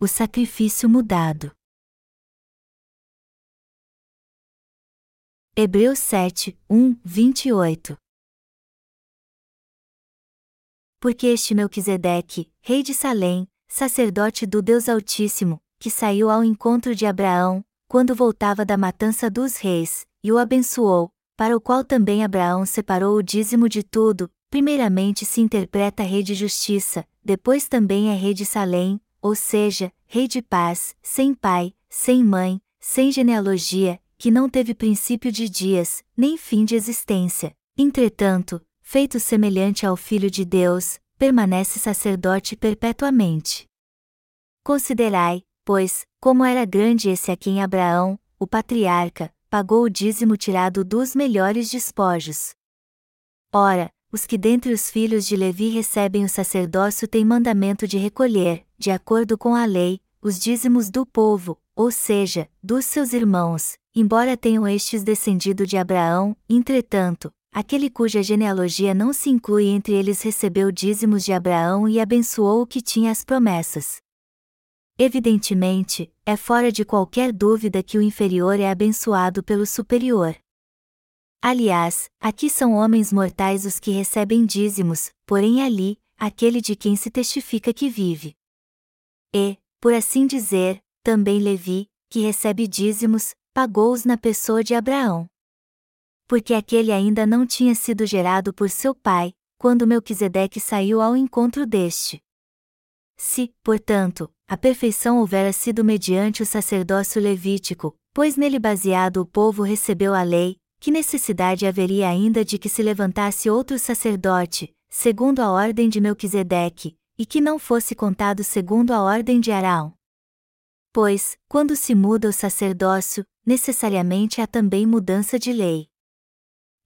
o sacrifício mudado. Hebreus 7, 1, 28 Porque este Melquisedeque, rei de Salém, sacerdote do Deus Altíssimo, que saiu ao encontro de Abraão, quando voltava da matança dos reis, e o abençoou, para o qual também Abraão separou o dízimo de tudo, primeiramente se interpreta rei de justiça, depois também é rei de Salém, ou seja, rei de paz, sem pai, sem mãe, sem genealogia, que não teve princípio de dias, nem fim de existência. Entretanto, feito semelhante ao Filho de Deus, permanece sacerdote perpetuamente. Considerai, pois, como era grande esse a quem Abraão, o patriarca, pagou o dízimo tirado dos melhores despojos. Ora, os que dentre os filhos de Levi recebem o sacerdócio têm mandamento de recolher, de acordo com a lei, os dízimos do povo, ou seja, dos seus irmãos, embora tenham estes descendido de Abraão, entretanto, aquele cuja genealogia não se inclui entre eles recebeu dízimos de Abraão e abençoou o que tinha as promessas. Evidentemente, é fora de qualquer dúvida que o inferior é abençoado pelo superior. Aliás, aqui são homens mortais os que recebem dízimos, porém ali, aquele de quem se testifica que vive. E, por assim dizer, também Levi, que recebe dízimos, pagou-os na pessoa de Abraão. Porque aquele ainda não tinha sido gerado por seu pai, quando Melquisedeque saiu ao encontro deste. Se, portanto, a perfeição houvera sido mediante o sacerdócio levítico, pois nele baseado o povo recebeu a lei, que necessidade haveria ainda de que se levantasse outro sacerdote, segundo a ordem de Melquisedeque, e que não fosse contado segundo a ordem de Arão? Pois, quando se muda o sacerdócio, necessariamente há também mudança de lei.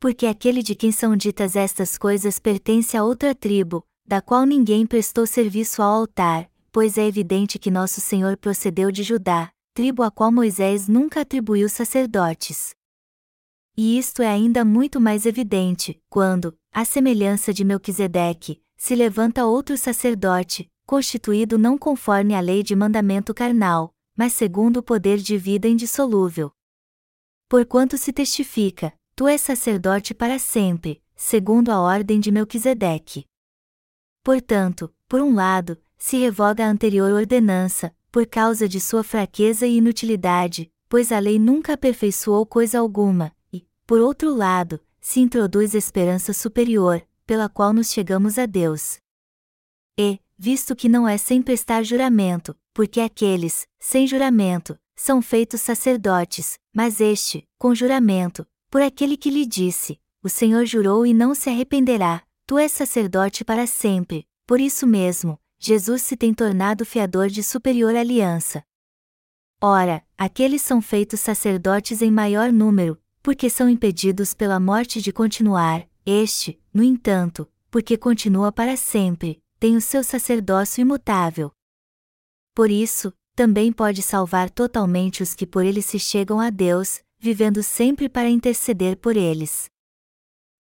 Porque aquele de quem são ditas estas coisas pertence a outra tribo, da qual ninguém prestou serviço ao altar, pois é evidente que nosso Senhor procedeu de Judá, tribo a qual Moisés nunca atribuiu sacerdotes. E isto é ainda muito mais evidente, quando, à semelhança de Melquisedeque, se levanta outro sacerdote, constituído não conforme a lei de mandamento carnal, mas segundo o poder de vida indissolúvel. Porquanto se testifica, tu és sacerdote para sempre, segundo a ordem de Melquisedeque. Portanto, por um lado, se revoga a anterior ordenança, por causa de sua fraqueza e inutilidade, pois a lei nunca aperfeiçoou coisa alguma, por outro lado, se introduz esperança superior, pela qual nos chegamos a Deus. E, visto que não é sem prestar juramento, porque aqueles, sem juramento, são feitos sacerdotes, mas este, com juramento, por aquele que lhe disse: O Senhor jurou e não se arrependerá, tu és sacerdote para sempre, por isso mesmo, Jesus se tem tornado fiador de superior aliança. Ora, aqueles são feitos sacerdotes em maior número, porque são impedidos pela morte de continuar, este, no entanto, porque continua para sempre, tem o seu sacerdócio imutável. Por isso, também pode salvar totalmente os que por ele se chegam a Deus, vivendo sempre para interceder por eles.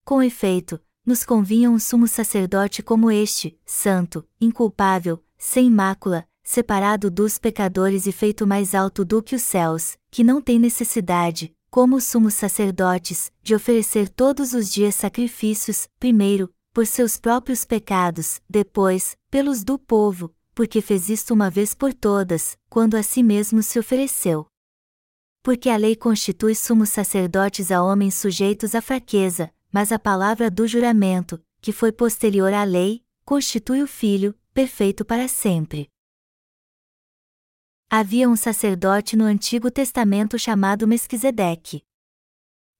Com efeito, nos convinha um sumo sacerdote como este, santo, inculpável, sem mácula, separado dos pecadores e feito mais alto do que os céus, que não tem necessidade, como os sumos sacerdotes, de oferecer todos os dias sacrifícios, primeiro, por seus próprios pecados, depois, pelos do povo, porque fez isto uma vez por todas, quando a si mesmo se ofereceu. Porque a lei constitui sumos sacerdotes a homens sujeitos à fraqueza, mas a palavra do juramento, que foi posterior à lei, constitui o Filho, perfeito para sempre. Havia um sacerdote no Antigo Testamento chamado Mesquisedeque.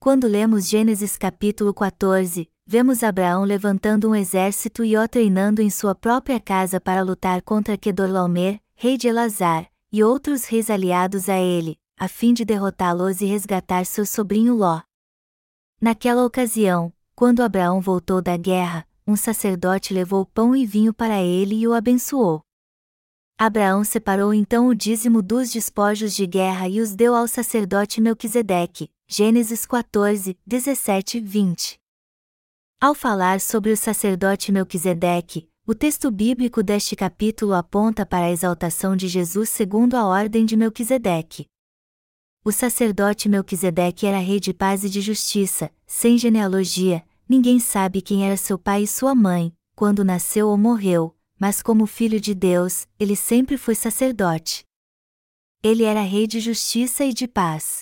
Quando lemos Gênesis capítulo 14, vemos Abraão levantando um exército e o treinando em sua própria casa para lutar contra Kedorlaomer, rei de Elazar, e outros reis aliados a ele, a fim de derrotá-los e resgatar seu sobrinho Ló. Naquela ocasião, quando Abraão voltou da guerra, um sacerdote levou pão e vinho para ele e o abençoou. Abraão separou então o dízimo dos despojos de guerra e os deu ao sacerdote Melquisedeque. Gênesis 14, 17 20. Ao falar sobre o sacerdote Melquisedeque, o texto bíblico deste capítulo aponta para a exaltação de Jesus segundo a ordem de Melquisedeque. O sacerdote Melquisedeque era rei de paz e de justiça, sem genealogia, ninguém sabe quem era seu pai e sua mãe, quando nasceu ou morreu, mas como filho de Deus, ele sempre foi sacerdote. Ele era rei de justiça e de paz.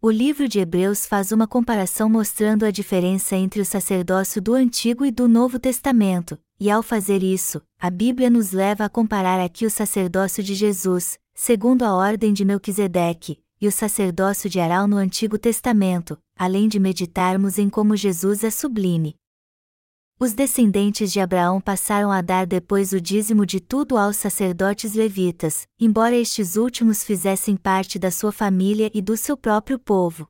O livro de Hebreus faz uma comparação mostrando a diferença entre o sacerdócio do Antigo e do Novo Testamento, e ao fazer isso, a Bíblia nos leva a comparar aqui o sacerdócio de Jesus, segundo a ordem de Melquisedeque, e o sacerdócio de Arão no Antigo Testamento, além de meditarmos em como Jesus é sublime. Os descendentes de Abraão passaram a dar depois o dízimo de tudo aos sacerdotes levitas, embora estes últimos fizessem parte da sua família e do seu próprio povo.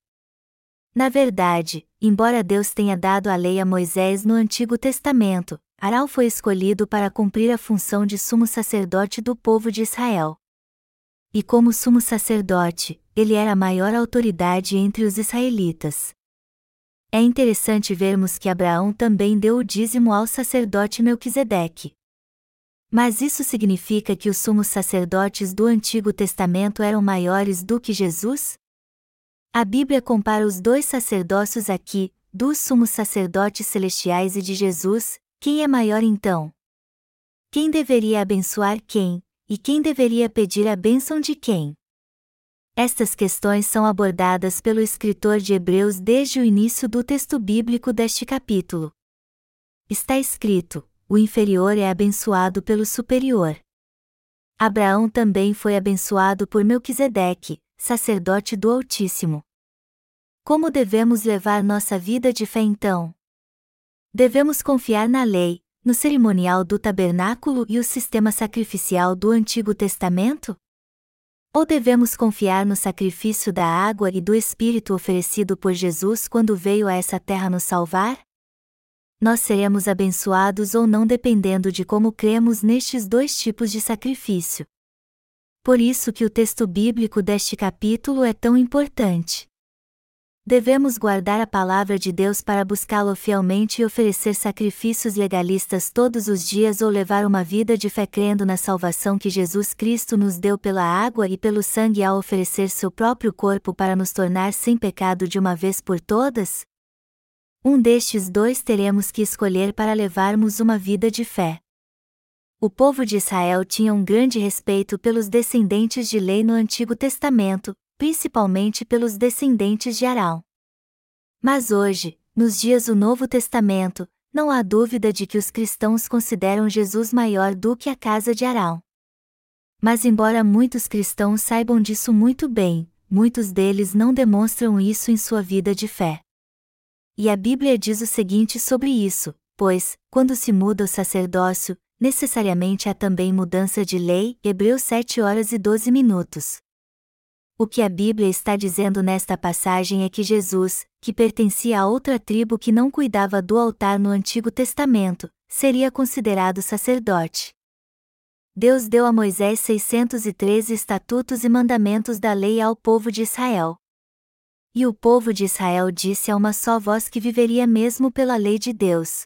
Na verdade, embora Deus tenha dado a lei a Moisés no Antigo Testamento, Arão foi escolhido para cumprir a função de sumo sacerdote do povo de Israel. E como sumo sacerdote, ele era a maior autoridade entre os israelitas. É interessante vermos que Abraão também deu o dízimo ao sacerdote Melquisedeque. Mas isso significa que os sumos sacerdotes do Antigo Testamento eram maiores do que Jesus? A Bíblia compara os dois sacerdócios aqui, dos sumos sacerdotes celestiais e de Jesus, quem é maior então? Quem deveria abençoar quem, e quem deveria pedir a bênção de quem? Estas questões são abordadas pelo escritor de Hebreus desde o início do texto bíblico deste capítulo. Está escrito: o inferior é abençoado pelo superior. Abraão também foi abençoado por Melquisedeque, sacerdote do Altíssimo. Como devemos levar nossa vida de fé então? Devemos confiar na lei, no cerimonial do tabernáculo e o sistema sacrificial do Antigo Testamento? Ou devemos confiar no sacrifício da água e do Espírito oferecido por Jesus quando veio a essa terra nos salvar? Nós seremos abençoados ou não dependendo de como cremos nestes dois tipos de sacrifício. Por isso que o texto bíblico deste capítulo é tão importante. Devemos guardar a palavra de Deus para buscá-lo fielmente e oferecer sacrifícios legalistas todos os dias ou levar uma vida de fé crendo na salvação que Jesus Cristo nos deu pela água e pelo sangue ao oferecer seu próprio corpo para nos tornar sem pecado de uma vez por todas? Um destes dois teremos que escolher para levarmos uma vida de fé. O povo de Israel tinha um grande respeito pelos descendentes de lei no Antigo Testamento, principalmente pelos descendentes de Arão. Mas hoje, nos dias do Novo Testamento, não há dúvida de que os cristãos consideram Jesus maior do que a casa de Arão. Mas, embora muitos cristãos saibam disso muito bem, muitos deles não demonstram isso em sua vida de fé. E a Bíblia diz o seguinte sobre isso: pois, quando se muda o sacerdócio, necessariamente há também mudança de lei. Hebreus 7 horas e 12 minutos. O que a Bíblia está dizendo nesta passagem é que Jesus, que pertencia a outra tribo que não cuidava do altar no Antigo Testamento, seria considerado sacerdote. Deus deu a Moisés 613 estatutos e mandamentos da lei ao povo de Israel. E o povo de Israel disse a uma só voz que viveria mesmo pela lei de Deus.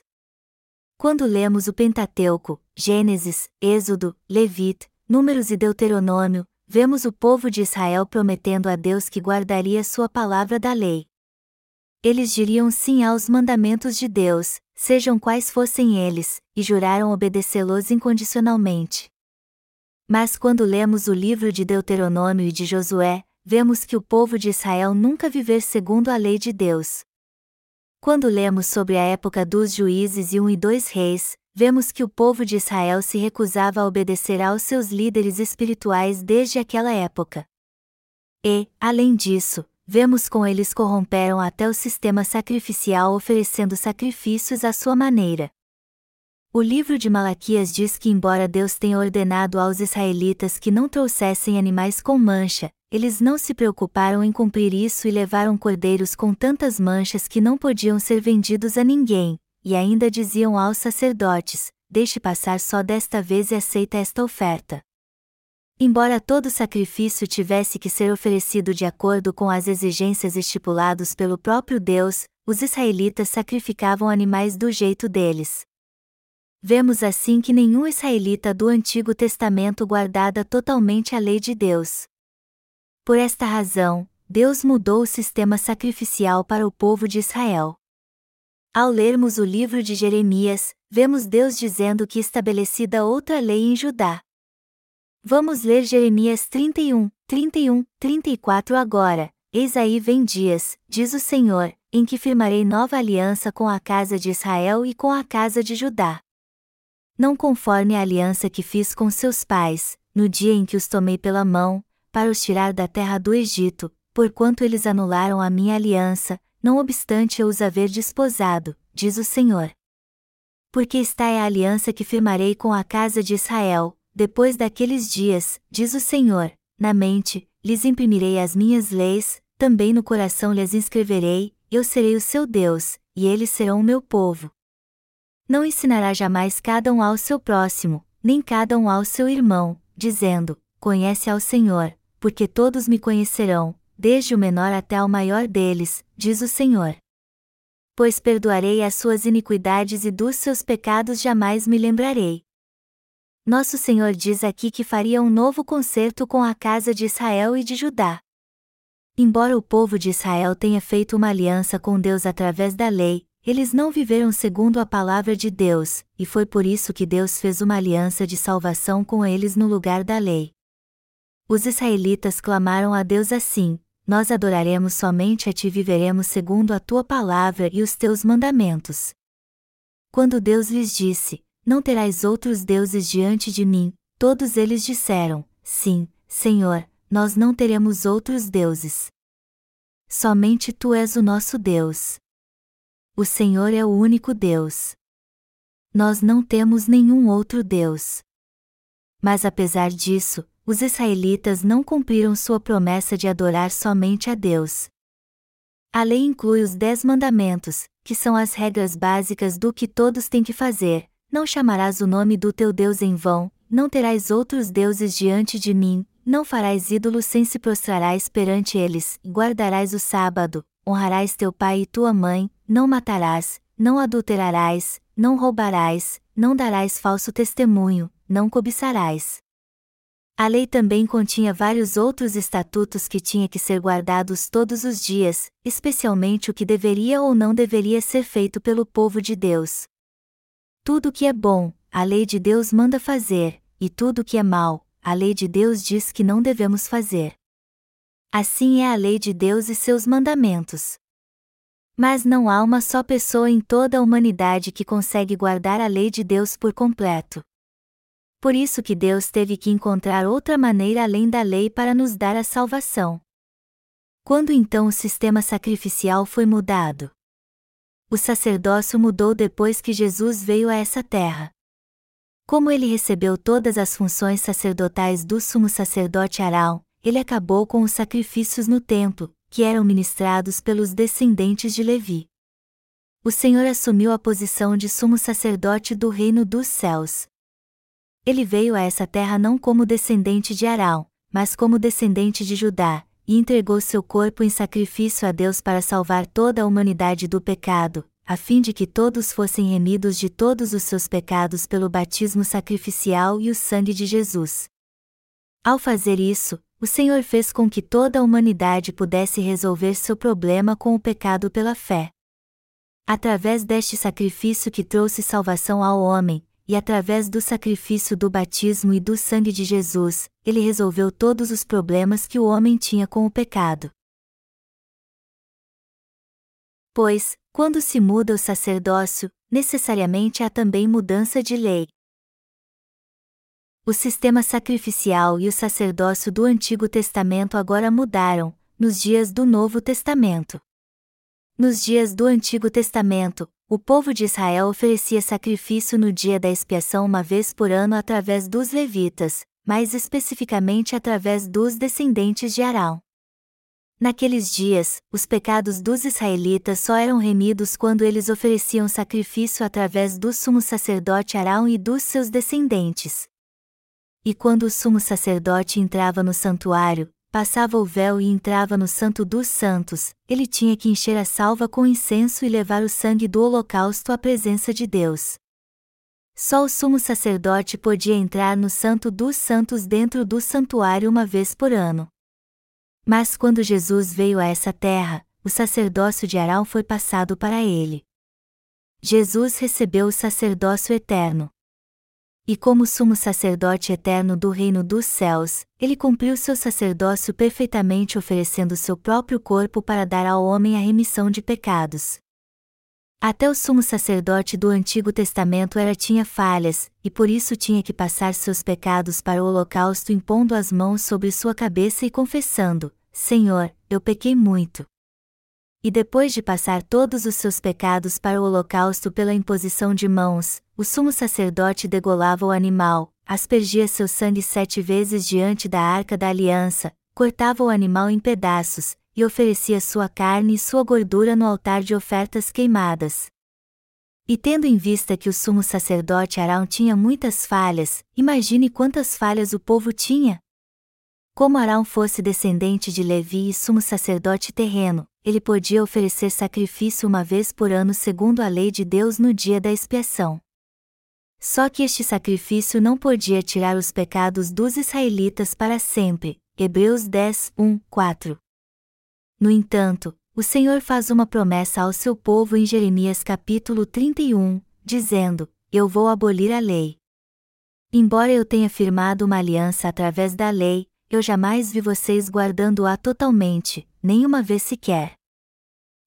Quando lemos o Pentateuco, Gênesis, Êxodo, Levite, Números e Deuteronômio, vemos o povo de Israel prometendo a Deus que guardaria sua palavra da lei. Eles diriam sim aos mandamentos de Deus, sejam quais fossem eles, e juraram obedecê-los incondicionalmente. Mas quando lemos o livro de Deuteronômio e de Josué, vemos que o povo de Israel nunca viver segundo a lei de Deus. Quando lemos sobre a época dos juízes e um e dois reis, vemos que o povo de Israel se recusava a obedecer aos seus líderes espirituais desde aquela época. E, além disso, vemos como eles corromperam até o sistema sacrificial oferecendo sacrifícios à sua maneira. O livro de Malaquias diz que, embora Deus tenha ordenado aos israelitas que não trouxessem animais com mancha, eles não se preocuparam em cumprir isso e levaram cordeiros com tantas manchas que não podiam ser vendidos a ninguém, e ainda diziam aos sacerdotes: Deixe passar só desta vez e aceita esta oferta. Embora todo sacrifício tivesse que ser oferecido de acordo com as exigências estipuladas pelo próprio Deus, os israelitas sacrificavam animais do jeito deles. vemos assim que nenhum israelita do Antigo Testamento guardava totalmente a lei de Deus. Por esta razão, Deus mudou o sistema sacrificial para o povo de Israel. Ao lermos o livro de Jeremias, vemos Deus dizendo que estabelecida outra lei em Judá. Vamos ler Jeremias 31, 31, 34 agora. Eis aí vem dias, diz o Senhor, em que firmarei nova aliança com a casa de Israel e com a casa de Judá. Não conforme a aliança que fiz com seus pais, no dia em que os tomei pela mão, para os tirar da terra do Egito, porquanto eles anularam a minha aliança, não obstante eu os haver desposado, diz o Senhor. Porque está é a aliança que firmarei com a casa de Israel, depois daqueles dias, diz o Senhor, na mente, lhes imprimirei as minhas leis, também no coração lhes inscreverei, eu serei o seu Deus, e eles serão o meu povo. Não ensinará jamais cada um ao seu próximo, nem cada um ao seu irmão, dizendo: Conhece ao Senhor, porque todos me conhecerão, desde o menor até ao maior deles, diz o Senhor. Pois perdoarei as suas iniquidades e dos seus pecados jamais me lembrarei. Nosso Senhor diz aqui que faria um novo concerto com a casa de Israel e de Judá. Embora o povo de Israel tenha feito uma aliança com Deus através da lei, eles não viveram segundo a palavra de Deus, e foi por isso que Deus fez uma aliança de salvação com eles no lugar da lei. Os israelitas clamaram a Deus assim: Nós adoraremos somente a ti e viveremos segundo a tua palavra e os teus mandamentos. Quando Deus lhes disse: não terás outros deuses diante de mim. Todos eles disseram: Sim, Senhor, nós não teremos outros deuses. Somente tu és o nosso Deus. O Senhor é o único Deus. Nós não temos nenhum outro Deus. Mas apesar disso, os israelitas não cumpriram sua promessa de adorar somente a Deus. A lei inclui os Dez Mandamentos, que são as regras básicas do que todos têm que fazer, não chamarás o nome do teu Deus em vão, não terás outros deuses diante de mim, não farás ídolos sem se prostrarás perante eles, guardarás o sábado, honrarás teu pai e tua mãe, não matarás, não adulterarás, não roubarás, não darás falso testemunho, não cobiçarás. A lei também continha vários outros estatutos que tinha que ser guardados todos os dias, especialmente o que deveria ou não deveria ser feito pelo povo de Deus. Tudo que é bom, a lei de Deus manda fazer, e tudo que é mal, a lei de Deus diz que não devemos fazer. Assim é a lei de Deus e seus mandamentos. Mas não há uma só pessoa em toda a humanidade que consegue guardar a lei de Deus por completo. Por isso que Deus teve que encontrar outra maneira além da lei para nos dar a salvação. Quando então o sistema sacrificial foi mudado? o sacerdócio mudou depois que Jesus veio a essa terra. Como ele recebeu todas as funções sacerdotais do sumo sacerdote Arão, ele acabou com os sacrifícios no templo, que eram ministrados pelos descendentes de Levi. O Senhor assumiu a posição de sumo sacerdote do reino dos céus. Ele veio a essa terra não como descendente de Arão, mas como descendente de Judá, e entregou seu corpo em sacrifício a Deus para salvar toda a humanidade do pecado, a fim de que todos fossem remidos de todos os seus pecados pelo batismo sacrificial e o sangue de Jesus. Ao fazer isso, o Senhor fez com que toda a humanidade pudesse resolver seu problema com o pecado pela fé. Através deste sacrifício que trouxe salvação ao homem, e através do sacrifício do batismo e do sangue de Jesus, ele resolveu todos os problemas que o homem tinha com o pecado. Pois, quando se muda o sacerdócio, necessariamente há também mudança de lei. O sistema sacrificial e o sacerdócio do Antigo Testamento agora mudaram, nos dias do Novo Testamento. Nos dias do Antigo Testamento, o povo de Israel oferecia sacrifício no dia da expiação uma vez por ano através dos levitas, mais especificamente através dos descendentes de Arão. Naqueles dias, os pecados dos israelitas só eram remidos quando eles ofereciam sacrifício através do sumo sacerdote Arão e dos seus descendentes. E quando o sumo sacerdote entrava no santuário, passava o véu e entrava no Santo dos Santos, ele tinha que encher a salva com incenso e levar o sangue do holocausto à presença de Deus. Só o sumo sacerdote podia entrar no Santo dos Santos dentro do santuário uma vez por ano. Mas quando Jesus veio a essa terra, o sacerdócio de Arão foi passado para ele. Jesus recebeu o sacerdócio eterno. E como sumo sacerdote eterno do reino dos céus, ele cumpriu seu sacerdócio perfeitamente oferecendo seu próprio corpo para dar ao homem a remissão de pecados. Até o sumo sacerdote do Antigo Testamento era tinha falhas, e por isso tinha que passar seus pecados para o holocausto impondo as mãos sobre sua cabeça e confessando: Senhor, eu pequei muito. E depois de passar todos os seus pecados para o holocausto pela imposição de mãos, o sumo sacerdote degolava o animal, aspergia seu sangue sete vezes diante da arca da aliança, cortava o animal em pedaços, e oferecia sua carne e sua gordura no altar de ofertas queimadas. E tendo em vista que o sumo sacerdote Arão tinha muitas falhas, imagine quantas falhas o povo tinha. Como Arão fosse descendente de Levi e sumo sacerdote terreno, ele podia oferecer sacrifício uma vez por ano segundo a lei de Deus no dia da expiação. Só que este sacrifício não podia tirar os pecados dos israelitas para sempre. Hebreus 10, 1, 4. No entanto, o Senhor faz uma promessa ao seu povo em Jeremias capítulo 31, dizendo: Eu vou abolir a lei. Embora eu tenha firmado uma aliança através da lei, eu jamais vi vocês guardando-a totalmente, nenhuma vez sequer.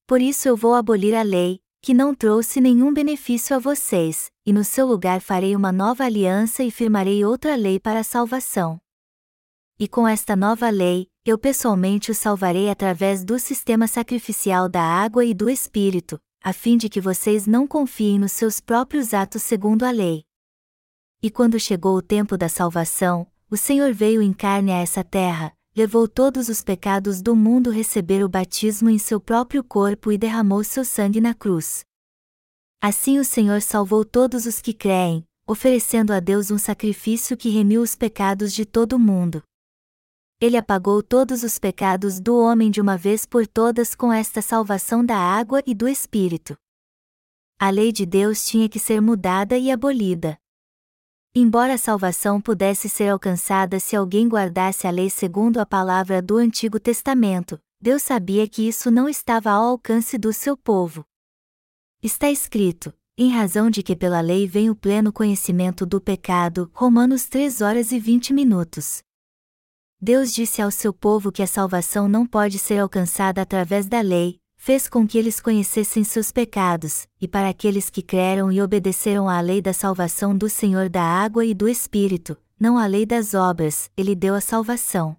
Por isso eu vou abolir a lei, que não trouxe nenhum benefício a vocês, e no seu lugar farei uma nova aliança e firmarei outra lei para a salvação. E com esta nova lei, eu pessoalmente o salvarei através do sistema sacrificial da água e do Espírito, a fim de que vocês não confiem nos seus próprios atos segundo a lei. E quando chegou o tempo da salvação, o Senhor veio em carne a essa terra, levou todos os pecados do mundo receber o batismo em seu próprio corpo e derramou seu sangue na cruz. Assim o Senhor salvou todos os que creem, oferecendo a Deus um sacrifício que remiu os pecados de todo o mundo. Ele apagou todos os pecados do homem de uma vez por todas com esta salvação da água e do Espírito. A lei de Deus tinha que ser mudada e abolida. Embora a salvação pudesse ser alcançada se alguém guardasse a lei segundo a palavra do Antigo Testamento, Deus sabia que isso não estava ao alcance do seu povo. Está escrito: em razão de que pela lei vem o pleno conhecimento do pecado. Romanos 3 horas e 20 minutos. Deus disse ao seu povo que a salvação não pode ser alcançada através da lei, fez com que eles conhecessem seus pecados, e para aqueles que creram e obedeceram à lei da salvação do Senhor da água e do Espírito, não à lei das obras, ele deu a salvação.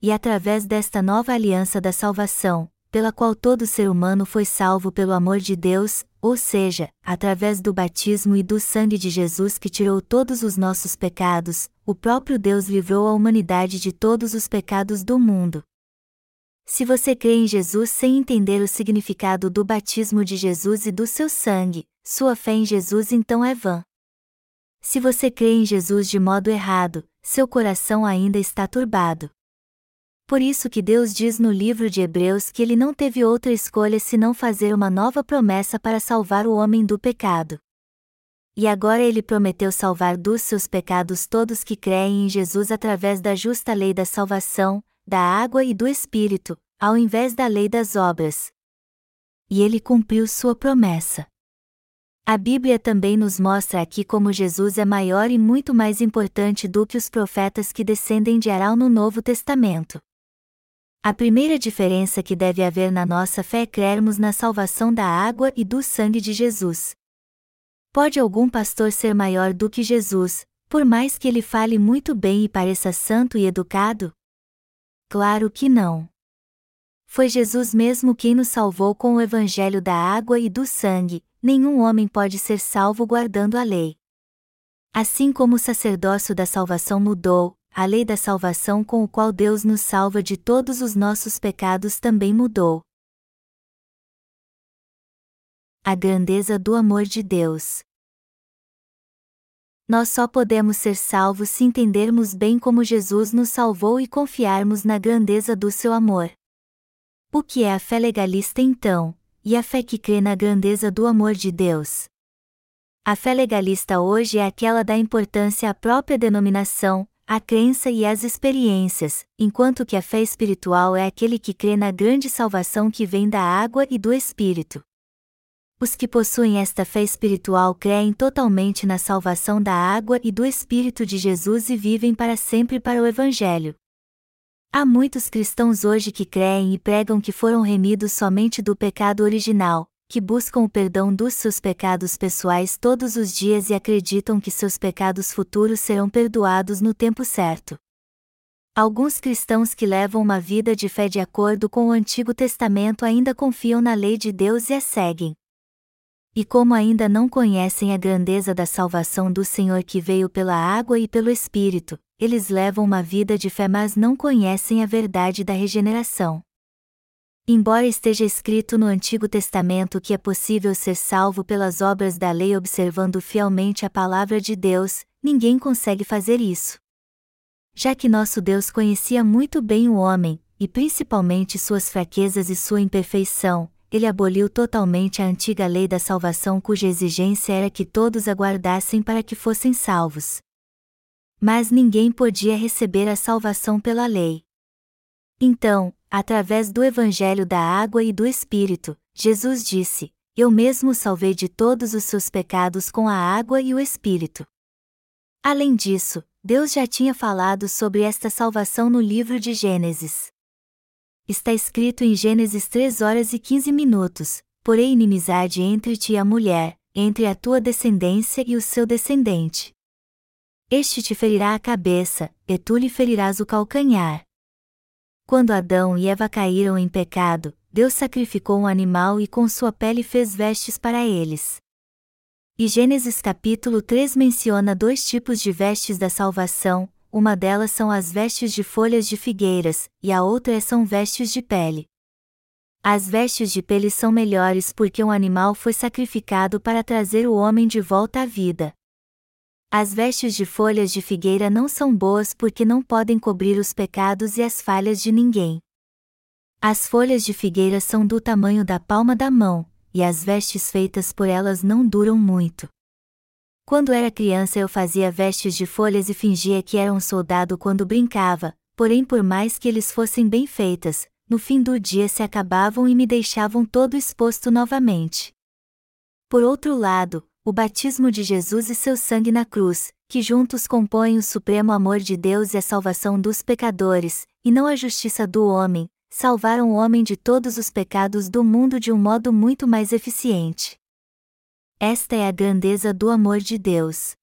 E através desta nova aliança da salvação, pela qual todo ser humano foi salvo pelo amor de Deus, ou seja, através do batismo e do sangue de Jesus que tirou todos os nossos pecados, o próprio Deus livrou a humanidade de todos os pecados do mundo. Se você crê em Jesus sem entender o significado do batismo de Jesus e do seu sangue, sua fé em Jesus então é vã. Se você crê em Jesus de modo errado, seu coração ainda está turbado. Por isso que Deus diz no livro de Hebreus que ele não teve outra escolha senão fazer uma nova promessa para salvar o homem do pecado. E agora ele prometeu salvar dos seus pecados todos que creem em Jesus através da justa lei da salvação, da água e do Espírito, ao invés da lei das obras. E ele cumpriu sua promessa. A Bíblia também nos mostra aqui como Jesus é maior e muito mais importante do que os profetas que descendem de Arão no Novo Testamento. A primeira diferença que deve haver na nossa fé é crermos na salvação da água e do sangue de Jesus. Pode algum pastor ser maior do que Jesus, por mais que ele fale muito bem e pareça santo e educado? Claro que não. Foi Jesus mesmo quem nos salvou com o evangelho da água e do sangue, nenhum homem pode ser salvo guardando a lei. Assim como o sacerdócio da salvação mudou, a lei da salvação com o qual Deus nos salva de todos os nossos pecados também mudou. A grandeza do amor de Deus. Nós só podemos ser salvos se entendermos bem como Jesus nos salvou e confiarmos na grandeza do seu amor. O que é a fé legalista então, e a fé que crê na grandeza do amor de Deus? A fé legalista hoje é aquela da importância à própria denominação, à crença e às experiências, enquanto que a fé espiritual é aquele que crê na grande salvação que vem da água e do Espírito. Os que possuem esta fé espiritual creem totalmente na salvação da água e do Espírito de Jesus e vivem para sempre para o Evangelho. Há muitos cristãos hoje que creem e pregam que foram remidos somente do pecado original, que buscam o perdão dos seus pecados pessoais todos os dias e acreditam que seus pecados futuros serão perdoados no tempo certo. Alguns cristãos que levam uma vida de fé de acordo com o Antigo Testamento ainda confiam na lei de Deus e a seguem. E como ainda não conhecem a grandeza da salvação do Senhor que veio pela água e pelo Espírito, eles levam uma vida de fé mas não conhecem a verdade da regeneração. Embora esteja escrito no Antigo Testamento que é possível ser salvo pelas obras da lei observando fielmente a palavra de Deus, ninguém consegue fazer isso. Já que nosso Deus conhecia muito bem o homem, e principalmente suas fraquezas e sua imperfeição, ele aboliu totalmente a antiga lei da salvação cuja exigência era que todos aguardassem para que fossem salvos. Mas ninguém podia receber a salvação pela lei. Então, através do Evangelho da Água e do Espírito, Jesus disse: Eu mesmo salvei de todos os seus pecados com a água e o Espírito. Além disso, Deus já tinha falado sobre esta salvação no livro de Gênesis. Está escrito em Gênesis 3 horas e 15 minutos: Porém, inimizade entre ti e a mulher, entre a tua descendência e o seu descendente. Este te ferirá a cabeça, e tu lhe ferirás o calcanhar. Quando Adão e Eva caíram em pecado, Deus sacrificou um animal e com sua pele fez vestes para eles. E Gênesis capítulo 3 menciona dois tipos de vestes da salvação, uma delas são as vestes de folhas de figueiras, e a outra são vestes de pele. As vestes de pele são melhores porque um animal foi sacrificado para trazer o homem de volta à vida. As vestes de folhas de figueira não são boas porque não podem cobrir os pecados e as falhas de ninguém. As folhas de figueira são do tamanho da palma da mão, e as vestes feitas por elas não duram muito. Quando era criança eu fazia vestes de folhas e fingia que era um soldado quando brincava, porém por mais que eles fossem bem feitas, no fim do dia se acabavam e me deixavam todo exposto novamente. Por outro lado, o batismo de Jesus e seu sangue na cruz, que juntos compõem o supremo amor de Deus e a salvação dos pecadores, e não a justiça do homem, salvaram o homem de todos os pecados do mundo de um modo muito mais eficiente. Esta é a grandeza do amor de Deus.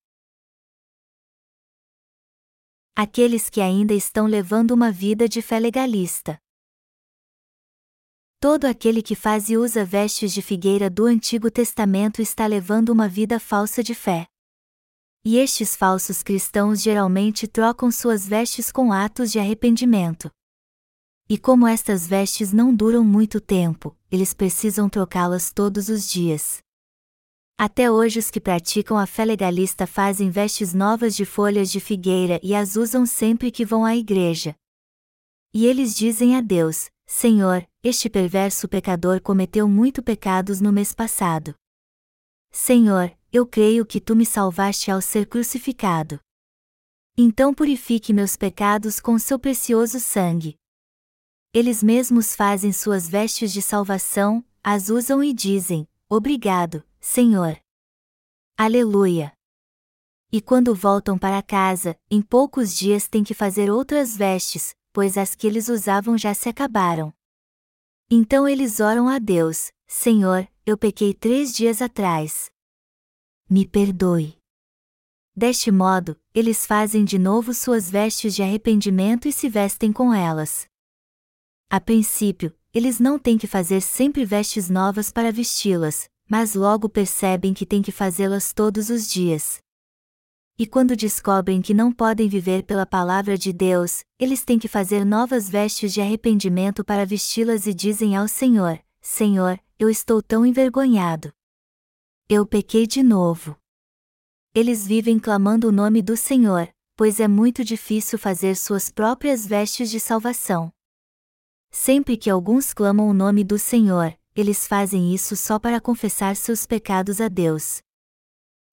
Aqueles que ainda estão levando uma vida de fé legalista. Todo aquele que faz e usa vestes de figueira do Antigo Testamento está levando uma vida falsa de fé. E estes falsos cristãos geralmente trocam suas vestes com atos de arrependimento. E como estas vestes não duram muito tempo, eles precisam trocá-las todos os dias. Até hoje os que praticam a fé legalista fazem vestes novas de folhas de figueira e as usam sempre que vão à igreja. E eles dizem a Deus: Senhor, este perverso pecador cometeu muito pecados no mês passado. Senhor, eu creio que tu me salvaste ao ser crucificado. Então purifique meus pecados com seu precioso sangue. Eles mesmos fazem suas vestes de salvação, as usam e dizem: Obrigado, Senhor. Aleluia. E quando voltam para casa, em poucos dias têm que fazer outras vestes, pois as que eles usavam já se acabaram. Então eles oram a Deus: Senhor, eu pequei três dias atrás. Me perdoe. Deste modo, eles fazem de novo suas vestes de arrependimento e se vestem com elas. A princípio, eles não têm que fazer sempre vestes novas para vesti-las, mas logo percebem que têm que fazê-las todos os dias. E quando descobrem que não podem viver pela palavra de Deus, eles têm que fazer novas vestes de arrependimento para vesti-las e dizem ao Senhor: Senhor, eu estou tão envergonhado. Eu pequei de novo. Eles vivem clamando o nome do Senhor, pois é muito difícil fazer suas próprias vestes de salvação. Sempre que alguns clamam o nome do Senhor, eles fazem isso só para confessar seus pecados a Deus.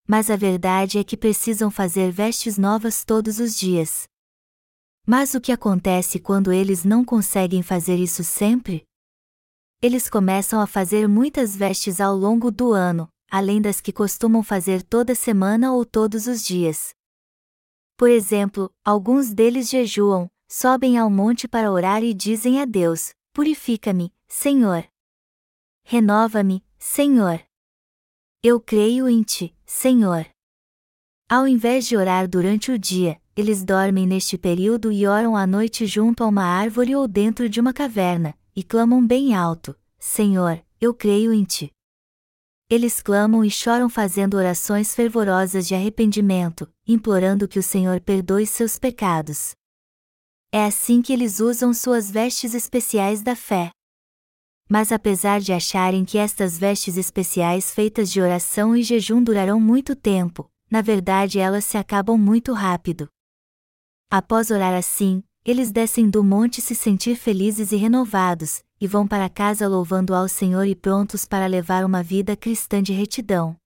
mas a verdade é que precisam fazer vestes novas todos os dias. Mas o que acontece quando eles não conseguem fazer isso sempre? Eles começam a fazer muitas vestes ao longo do ano, além das que costumam fazer toda semana ou todos os dias. Por exemplo, alguns deles jejuam, sobem ao monte para orar e dizem a Deus: Purifica-me, Senhor. Renova-me, Senhor. Eu creio em Ti, Senhor. Ao invés de orar durante o dia, eles dormem neste período e oram à noite junto a uma árvore ou dentro de uma caverna, e clamam bem alto: Senhor, eu creio em Ti. Eles clamam e choram fazendo orações fervorosas de arrependimento, implorando que o Senhor perdoe seus pecados. É assim que eles usam suas vestes especiais da fé. Mas apesar de acharem que estas vestes especiais feitas de oração e jejum durarão muito tempo, na verdade elas se acabam muito rápido. Após orar assim, eles descem do monte se sentir felizes e renovados, e vão para casa louvando ao Senhor e prontos para levar uma vida cristã de retidão.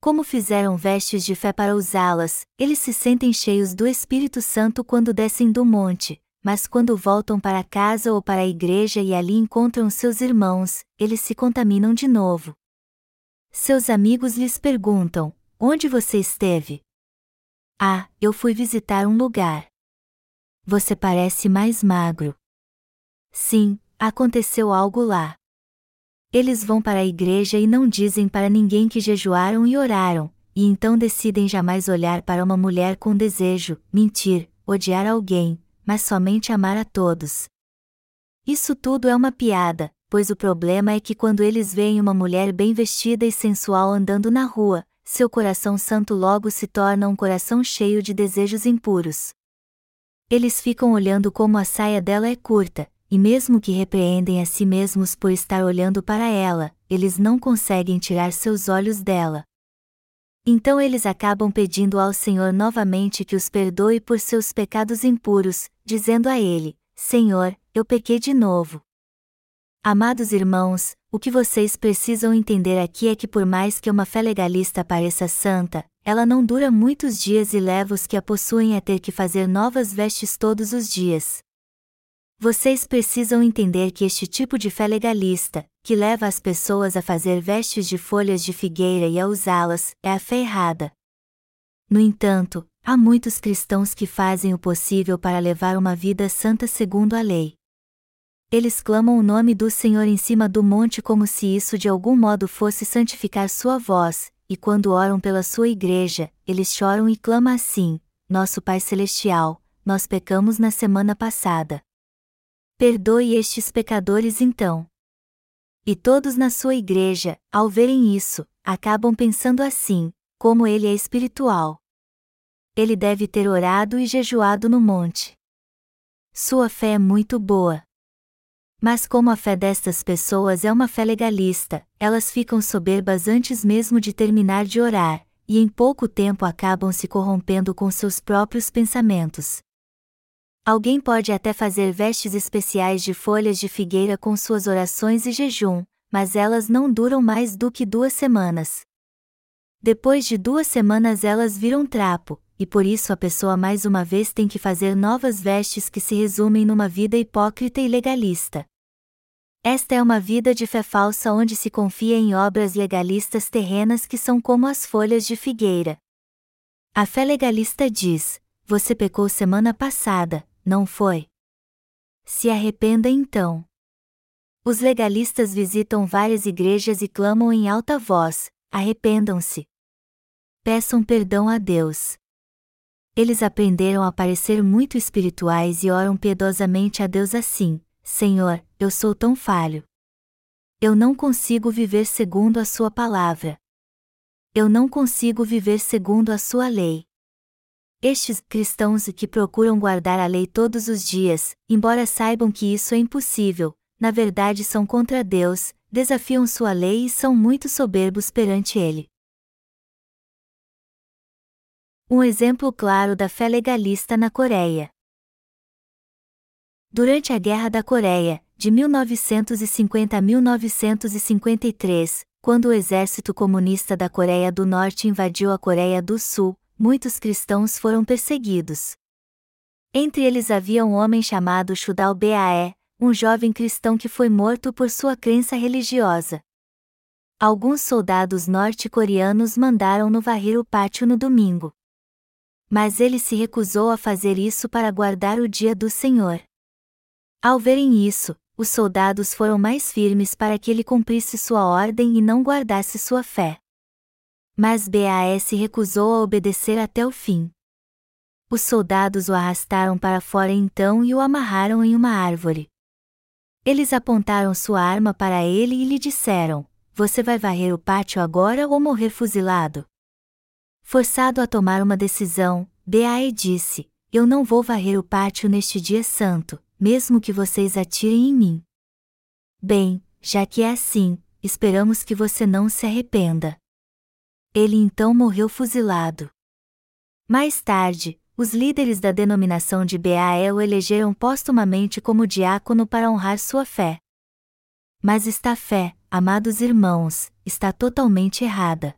Como fizeram vestes de fé para usá-las, eles se sentem cheios do Espírito Santo quando descem do monte, mas quando voltam para casa ou para a igreja e ali encontram seus irmãos, eles se contaminam de novo. Seus amigos lhes perguntam: Onde você esteve? Ah, eu fui visitar um lugar. Você parece mais magro. Sim, aconteceu algo lá. Eles vão para a igreja e não dizem para ninguém que jejuaram e oraram, e então decidem jamais olhar para uma mulher com desejo, mentir, odiar alguém, mas somente amar a todos. Isso tudo é uma piada, pois o problema é que quando eles veem uma mulher bem vestida e sensual andando na rua, seu coração santo logo se torna um coração cheio de desejos impuros. Eles ficam olhando como a saia dela é curta, e mesmo que repreendem a si mesmos por estar olhando para ela, eles não conseguem tirar seus olhos dela. Então eles acabam pedindo ao Senhor novamente que os perdoe por seus pecados impuros, dizendo a Ele: Senhor, eu pequei de novo. Amados irmãos, o que vocês precisam entender aqui é que, por mais que uma fé legalista pareça santa, ela não dura muitos dias e leva os que a possuem a ter que fazer novas vestes todos os dias. Vocês precisam entender que este tipo de fé legalista, que leva as pessoas a fazer vestes de folhas de figueira e a usá-las, é a fé errada. No entanto, há muitos cristãos que fazem o possível para levar uma vida santa segundo a lei. Eles clamam o nome do Senhor em cima do monte como se isso de algum modo fosse santificar sua voz, e quando oram pela sua igreja, eles choram e clamam assim: Nosso Pai Celestial, nós pecamos na semana passada. Perdoe estes pecadores então. E todos na sua igreja, ao verem isso, acabam pensando assim: como ele é espiritual. Ele deve ter orado e jejuado no monte. Sua fé é muito boa. Mas como a fé destas pessoas é uma fé legalista, elas ficam soberbas antes mesmo de terminar de orar, e em pouco tempo acabam se corrompendo com seus próprios pensamentos. Alguém pode até fazer vestes especiais de folhas de figueira com suas orações e jejum, mas elas não duram mais do que duas semanas. Depois de duas semanas elas viram trapo, e por isso a pessoa mais uma vez tem que fazer novas vestes que se resumem numa vida hipócrita e legalista. Esta é uma vida de fé falsa onde se confia em obras legalistas terrenas que são como as folhas de figueira. A fé legalista diz: Você pecou semana passada, não foi? Se arrependa então. Os legalistas visitam várias igrejas e clamam em alta voz: arrependam-se. Peçam perdão a Deus. Eles aprenderam a parecer muito espirituais e oram piedosamente a Deus assim: Senhor, eu sou tão falho. Eu não consigo viver segundo a Sua palavra. Eu não consigo viver segundo a Sua lei. Estes cristãos que procuram guardar a lei todos os dias, embora saibam que isso é impossível, na verdade são contra Deus, desafiam sua lei e são muito soberbos perante ele. Um exemplo claro da fé legalista na Coreia. Durante a Guerra da Coreia, de 1950 a 1953, quando o exército comunista da Coreia do Norte invadiu a Coreia do Sul, muitos cristãos foram perseguidos. Entre eles havia um homem chamado Shudal Bae, um jovem cristão que foi morto por sua crença religiosa. Alguns soldados norte-coreanos mandaram-no varrer o pátio no domingo. Mas ele se recusou a fazer isso para guardar o dia do Senhor. Ao verem isso, os soldados foram mais firmes para que ele cumprisse sua ordem e não guardasse sua fé. Mas BAS recusou a obedecer até o fim. Os soldados o arrastaram para fora então e o amarraram em uma árvore. Eles apontaram sua arma para ele e lhe disseram: Você vai varrer o pátio agora ou morrer fuzilado? Forçado a tomar uma decisão, Bae disse: Eu não vou varrer o pátio neste dia santo, mesmo que vocês atirem em mim. Bem, já que é assim, esperamos que você não se arrependa. Ele então morreu fuzilado. Mais tarde, os líderes da denominação de Bae o elegeram postumamente como diácono para honrar sua fé. Mas esta fé, amados irmãos, está totalmente errada.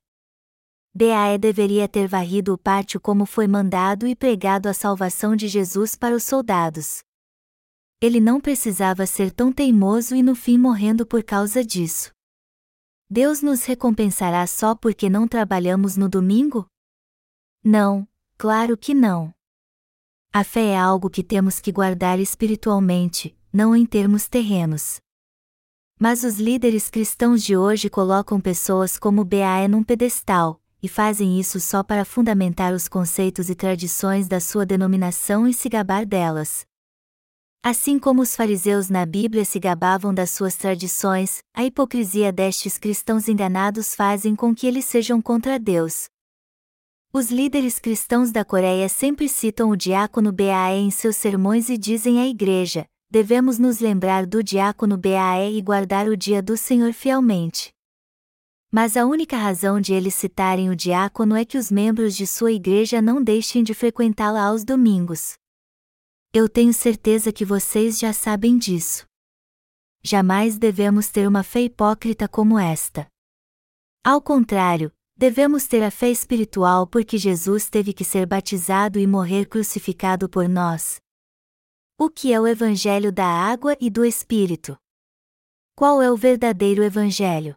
Bae deveria ter varrido o pátio como foi mandado e pregado a salvação de Jesus para os soldados. Ele não precisava ser tão teimoso e no fim morrendo por causa disso. Deus nos recompensará só porque não trabalhamos no domingo? Não, claro que não. A fé é algo que temos que guardar espiritualmente, não em termos terrenos. Mas os líderes cristãos de hoje colocam pessoas como Bae num pedestal, e fazem isso só para fundamentar os conceitos e tradições da sua denominação e se gabar delas. Assim como os fariseus na Bíblia se gabavam das suas tradições, a hipocrisia destes cristãos enganados fazem com que eles sejam contra Deus. Os líderes cristãos da Coreia sempre citam o diácono Bae em seus sermões e dizem à igreja: devemos nos lembrar do diácono Bae e guardar o dia do Senhor fielmente. Mas a única razão de eles citarem o diácono é que os membros de sua igreja não deixem de frequentá-la aos domingos. Eu tenho certeza que vocês já sabem disso. Jamais devemos ter uma fé hipócrita como esta. Ao contrário, devemos ter a fé espiritual porque Jesus teve que ser batizado e morrer crucificado por nós. O que é o Evangelho da água e do Espírito? Qual é o verdadeiro Evangelho?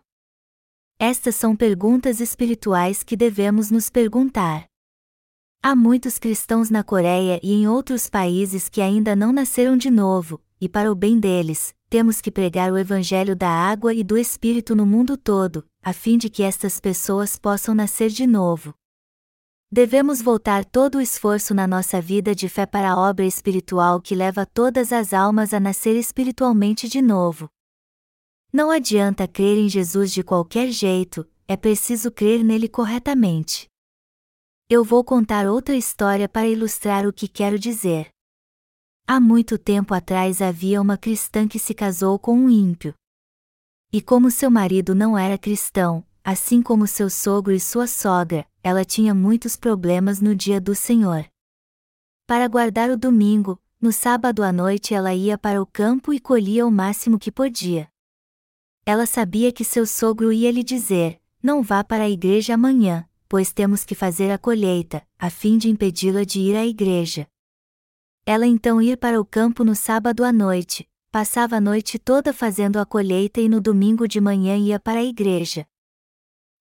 Estas são perguntas espirituais que devemos nos perguntar. Há muitos cristãos na Coreia e em outros países que ainda não nasceram de novo, e para o bem deles, temos que pregar o Evangelho da água e do Espírito no mundo todo, a fim de que estas pessoas possam nascer de novo. Devemos voltar todo o esforço na nossa vida de fé para a obra espiritual que leva todas as almas a nascer espiritualmente de novo. Não adianta crer em Jesus de qualquer jeito, é preciso crer nele corretamente. Eu vou contar outra história para ilustrar o que quero dizer. Há muito tempo atrás havia uma cristã que se casou com um ímpio. E como seu marido não era cristão, assim como seu sogro e sua sogra, ela tinha muitos problemas no dia do Senhor. Para guardar o domingo, no sábado à noite ela ia para o campo e colhia o máximo que podia. Ela sabia que seu sogro ia lhe dizer: Não vá para a igreja amanhã, pois temos que fazer a colheita, a fim de impedi-la de ir à igreja. Ela então ia para o campo no sábado à noite, passava a noite toda fazendo a colheita e no domingo de manhã ia para a igreja.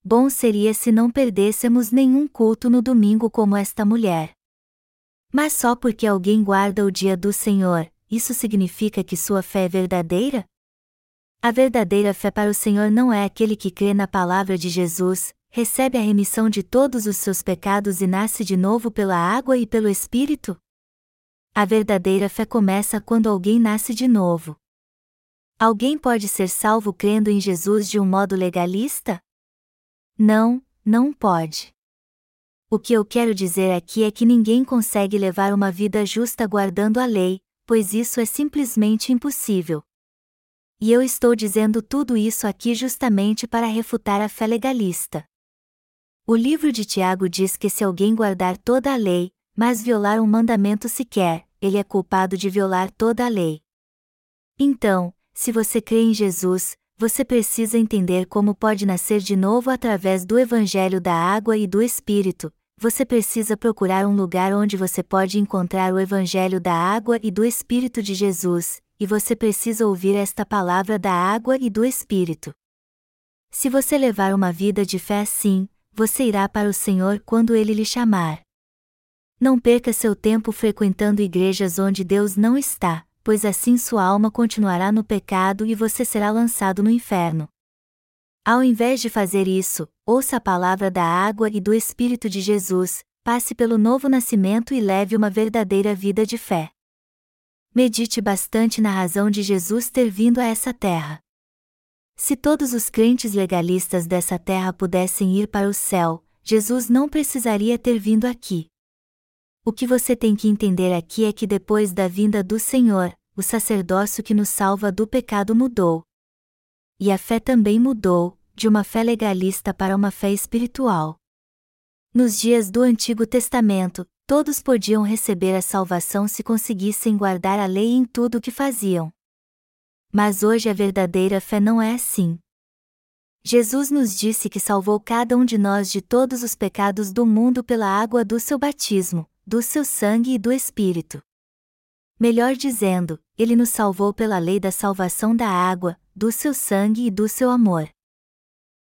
Bom seria se não perdêssemos nenhum culto no domingo como esta mulher. Mas só porque alguém guarda o dia do Senhor, isso significa que sua fé é verdadeira? A verdadeira fé para o Senhor não é aquele que crê na palavra de Jesus, recebe a remissão de todos os seus pecados e nasce de novo pela água e pelo Espírito? A verdadeira fé começa quando alguém nasce de novo. Alguém pode ser salvo crendo em Jesus de um modo legalista? Não, não pode. O que eu quero dizer aqui é que ninguém consegue levar uma vida justa guardando a lei, pois isso é simplesmente impossível. E eu estou dizendo tudo isso aqui justamente para refutar a fé legalista. O livro de Tiago diz que se alguém guardar toda a lei, mas violar um mandamento sequer, ele é culpado de violar toda a lei. Então, se você crê em Jesus, você precisa entender como pode nascer de novo através do Evangelho da Água e do Espírito. Você precisa procurar um lugar onde você pode encontrar o Evangelho da Água e do Espírito de Jesus, e você precisa ouvir esta palavra da água e do Espírito. Se você levar uma vida de fé assim, você irá para o Senhor quando Ele lhe chamar. Não perca seu tempo frequentando igrejas onde Deus não está, pois assim sua alma continuará no pecado e você será lançado no inferno. Ao invés de fazer isso, ouça a palavra da água e do Espírito de Jesus, passe pelo novo nascimento e leve uma verdadeira vida de fé. Medite bastante na razão de Jesus ter vindo a essa terra. Se todos os crentes legalistas dessa terra pudessem ir para o céu, Jesus não precisaria ter vindo aqui. O que você tem que entender aqui é que depois da vinda do Senhor, o sacerdócio que nos salva do pecado mudou. E a fé também mudou, de uma fé legalista para uma fé espiritual. Nos dias do Antigo Testamento, todos podiam receber a salvação se conseguissem guardar a lei em tudo o que faziam. Mas hoje a verdadeira fé não é assim. Jesus nos disse que salvou cada um de nós de todos os pecados do mundo pela água do seu batismo, do seu sangue e do Espírito. Melhor dizendo, ele nos salvou pela lei da salvação da água, do seu sangue e do seu amor.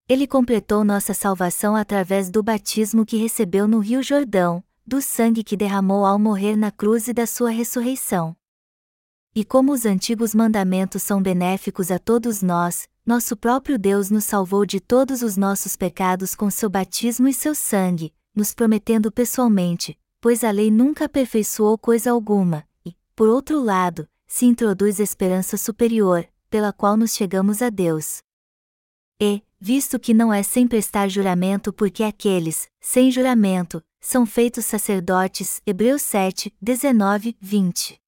Ele completou nossa salvação através do batismo que recebeu no Rio Jordão, do sangue que derramou ao morrer na cruz e da sua ressurreição. E como os antigos mandamentos são benéficos a todos nós, nosso próprio Deus nos salvou de todos os nossos pecados com seu batismo e seu sangue, nos prometendo pessoalmente, pois a lei nunca aperfeiçoou coisa alguma, e, por outro lado, se introduz esperança superior, pela qual nos chegamos a Deus. E, visto que não é sem prestar juramento porque aqueles, sem juramento, são feitos sacerdotes, Hebreus 7, 19, 20.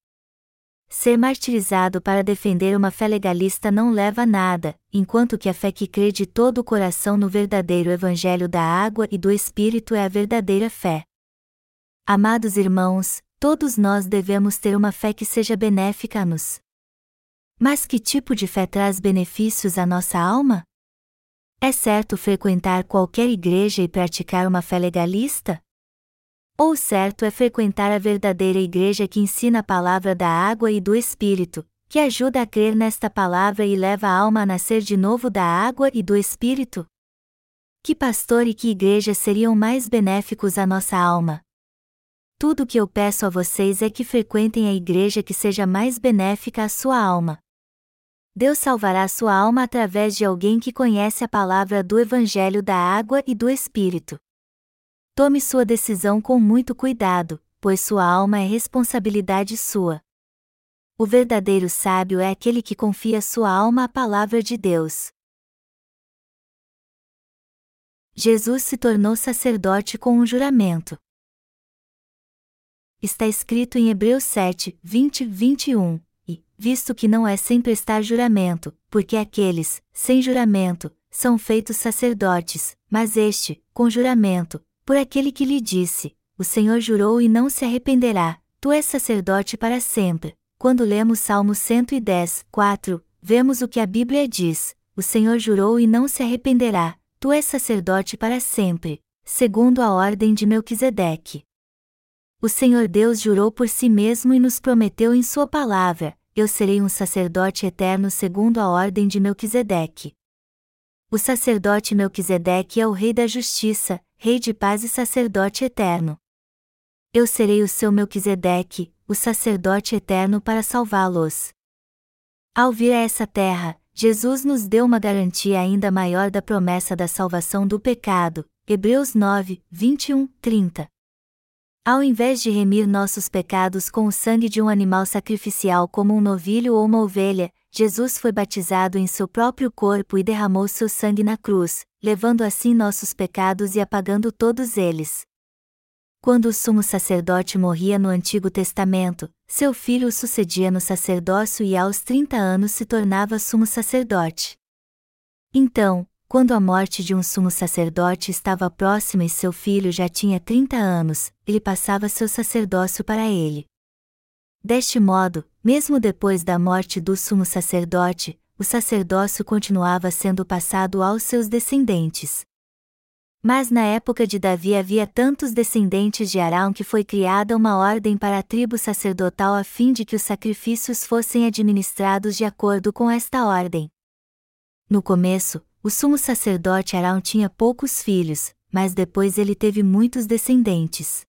Ser martirizado para defender uma fé legalista não leva a nada, enquanto que a fé que crê de todo o coração no verdadeiro Evangelho da água e do Espírito é a verdadeira fé. Amados irmãos, todos nós devemos ter uma fé que seja benéfica a nos. Mas que tipo de fé traz benefícios à nossa alma? É certo frequentar qualquer igreja e praticar uma fé legalista? Ou certo é frequentar a verdadeira igreja que ensina a palavra da água e do Espírito, que ajuda a crer nesta palavra e leva a alma a nascer de novo da água e do Espírito? Que pastor e que igreja seriam mais benéficos à nossa alma? Tudo o que eu peço a vocês é que frequentem a igreja que seja mais benéfica à sua alma. Deus salvará sua alma através de alguém que conhece a palavra do Evangelho da água e do Espírito. Tome sua decisão com muito cuidado, pois sua alma é responsabilidade sua. O verdadeiro sábio é aquele que confia sua alma à palavra de Deus. Jesus se tornou sacerdote com um juramento está escrito em Hebreus 7, 20, 21, e, visto que não é sem prestar juramento, porque aqueles, sem juramento, são feitos sacerdotes, mas este, com juramento, por aquele que lhe disse: O Senhor jurou e não se arrependerá, tu és sacerdote para sempre. Quando lemos Salmo 110, 4, vemos o que a Bíblia diz: O Senhor jurou e não se arrependerá, tu és sacerdote para sempre, segundo a ordem de Melquisedeque o Senhor Deus jurou por si mesmo e nos prometeu em Sua palavra: Eu serei um sacerdote eterno segundo a ordem de Melquisedeque. O sacerdote Melquisedeque é o Rei da Justiça, Rei de paz e sacerdote eterno. Eu serei o seu Melquisedeque, o sacerdote eterno para salvá-los. Ao vir a essa terra, Jesus nos deu uma garantia ainda maior da promessa da salvação do pecado. Hebreus 9, 21, 30. Ao invés de remir nossos pecados com o sangue de um animal sacrificial como um novilho ou uma ovelha, Jesus foi batizado em seu próprio corpo e derramou seu sangue na cruz, levando assim nossos pecados e apagando todos eles. Quando o sumo sacerdote morria no Antigo Testamento, seu filho o sucedia no sacerdócio e aos 30 anos se tornava sumo sacerdote. Então, quando a morte de um sumo sacerdote estava próxima e seu filho já tinha 30 anos, ele passava seu sacerdócio para ele. Deste modo, mesmo depois da morte do sumo sacerdote, o sacerdócio continuava sendo passado aos seus descendentes. Mas na época de Davi havia tantos descendentes de Arão que foi criada uma ordem para a tribo sacerdotal a fim de que os sacrifícios fossem administrados de acordo com esta ordem. No começo, o sumo sacerdote Arão tinha poucos filhos, mas depois ele teve muitos descendentes.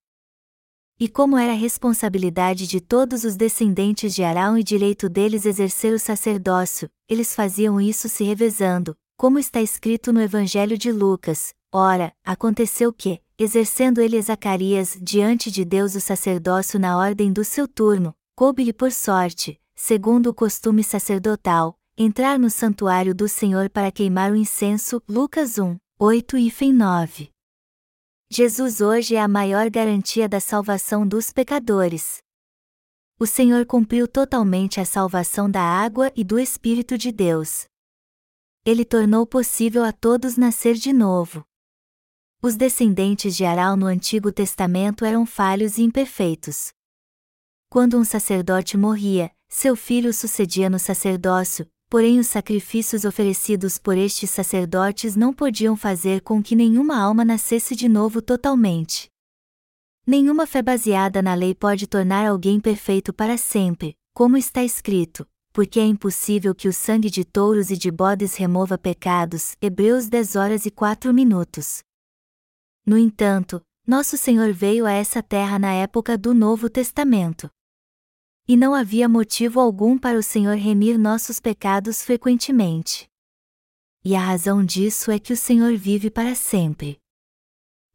E como era responsabilidade de todos os descendentes de Arão e direito deles exercer o sacerdócio, eles faziam isso se revezando, como está escrito no Evangelho de Lucas. Ora, aconteceu que, exercendo ele Zacarias diante de Deus o sacerdócio na ordem do seu turno, coube-lhe por sorte, segundo o costume sacerdotal, entrar no santuário do Senhor para queimar o incenso. Lucas 1, 8 e 9. Jesus hoje é a maior garantia da salvação dos pecadores. O Senhor cumpriu totalmente a salvação da água e do Espírito de Deus. Ele tornou possível a todos nascer de novo. Os descendentes de Arão no Antigo Testamento eram falhos e imperfeitos. Quando um sacerdote morria, seu filho sucedia no sacerdócio, porém os sacrifícios oferecidos por estes sacerdotes não podiam fazer com que nenhuma alma nascesse de novo totalmente. Nenhuma fé baseada na lei pode tornar alguém perfeito para sempre, como está escrito, porque é impossível que o sangue de touros e de bodes remova pecados. Hebreus 10 horas e 4 minutos. No entanto, nosso Senhor veio a essa terra na época do Novo Testamento. E não havia motivo algum para o Senhor remir nossos pecados frequentemente. E a razão disso é que o Senhor vive para sempre.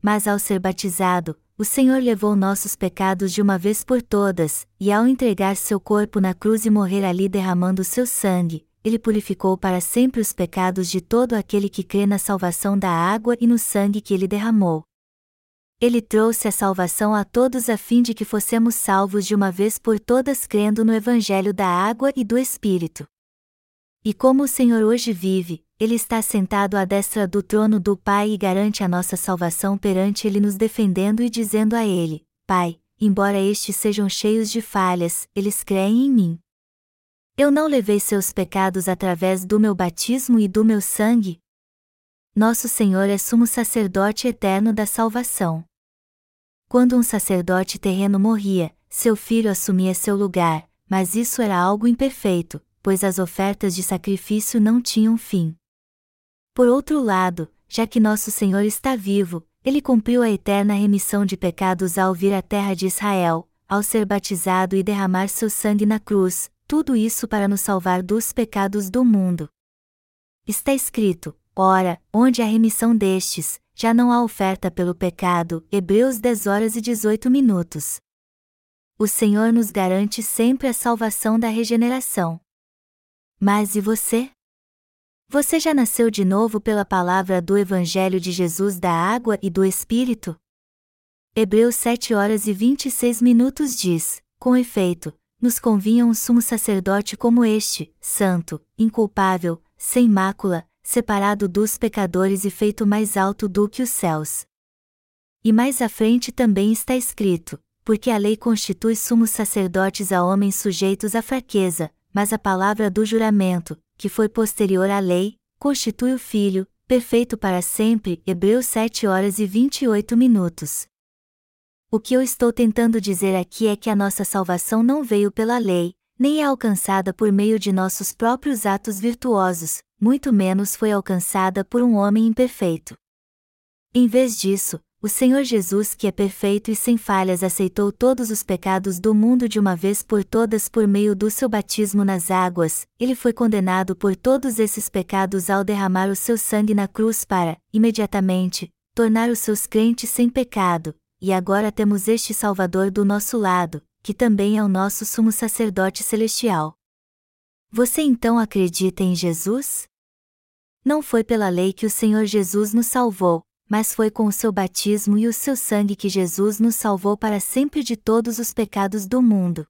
Mas ao ser batizado, o Senhor levou nossos pecados de uma vez por todas, e ao entregar seu corpo na cruz e morrer ali derramando seu sangue, ele purificou para sempre os pecados de todo aquele que crê na salvação da água e no sangue que ele derramou. Ele trouxe a salvação a todos a fim de que fossemos salvos de uma vez por todas crendo no Evangelho da água e do Espírito. E como o Senhor hoje vive, Ele está sentado à destra do trono do Pai e garante a nossa salvação perante Ele, nos defendendo e dizendo a Ele: Pai, embora estes sejam cheios de falhas, eles creem em mim. Eu não levei seus pecados através do meu batismo e do meu sangue? Nosso Senhor é sumo sacerdote eterno da salvação. Quando um sacerdote terreno morria, seu filho assumia seu lugar, mas isso era algo imperfeito, pois as ofertas de sacrifício não tinham fim. Por outro lado, já que nosso Senhor está vivo, ele cumpriu a eterna remissão de pecados ao vir à terra de Israel, ao ser batizado e derramar seu sangue na cruz, tudo isso para nos salvar dos pecados do mundo. Está escrito: ora, onde há remissão destes, já não há oferta pelo pecado. Hebreus 10 horas e 18 minutos. O Senhor nos garante sempre a salvação da regeneração. Mas e você? Você já nasceu de novo pela palavra do Evangelho de Jesus da água e do Espírito? Hebreus 7 horas e 26 minutos diz: Com efeito, nos convinha um sumo sacerdote como este, santo, inculpável, sem mácula, separado dos pecadores e feito mais alto do que os céus. E mais à frente também está escrito: porque a lei constitui sumos sacerdotes a homens sujeitos à fraqueza, mas a palavra do juramento, que foi posterior à lei, constitui o Filho, perfeito para sempre. Hebreus 7 horas e 28 minutos. O que eu estou tentando dizer aqui é que a nossa salvação não veio pela lei, nem é alcançada por meio de nossos próprios atos virtuosos, muito menos foi alcançada por um homem imperfeito. Em vez disso, o Senhor Jesus, que é perfeito e sem falhas, aceitou todos os pecados do mundo de uma vez por todas por meio do seu batismo nas águas, ele foi condenado por todos esses pecados ao derramar o seu sangue na cruz para, imediatamente, tornar os seus crentes sem pecado, e agora temos este Salvador do nosso lado, que também é o nosso sumo sacerdote celestial. Você então acredita em Jesus? Não foi pela lei que o Senhor Jesus nos salvou, mas foi com o seu batismo e o seu sangue que Jesus nos salvou para sempre de todos os pecados do mundo.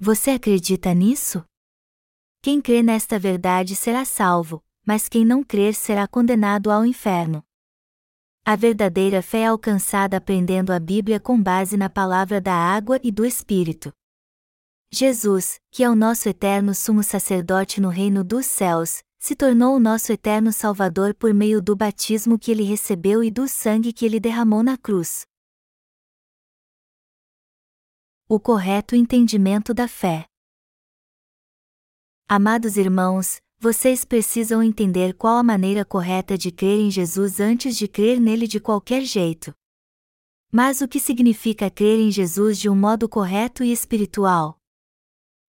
Você acredita nisso? Quem crê nesta verdade será salvo, mas quem não crer será condenado ao inferno. A verdadeira fé é alcançada aprendendo a Bíblia com base na palavra da água e do Espírito. Jesus, que é o nosso eterno sumo sacerdote no reino dos céus, se tornou o nosso eterno Salvador por meio do batismo que ele recebeu e do sangue que ele derramou na cruz. O correto entendimento da fé. Amados irmãos, vocês precisam entender qual a maneira correta de crer em Jesus antes de crer nele de qualquer jeito. Mas o que significa crer em Jesus de um modo correto e espiritual?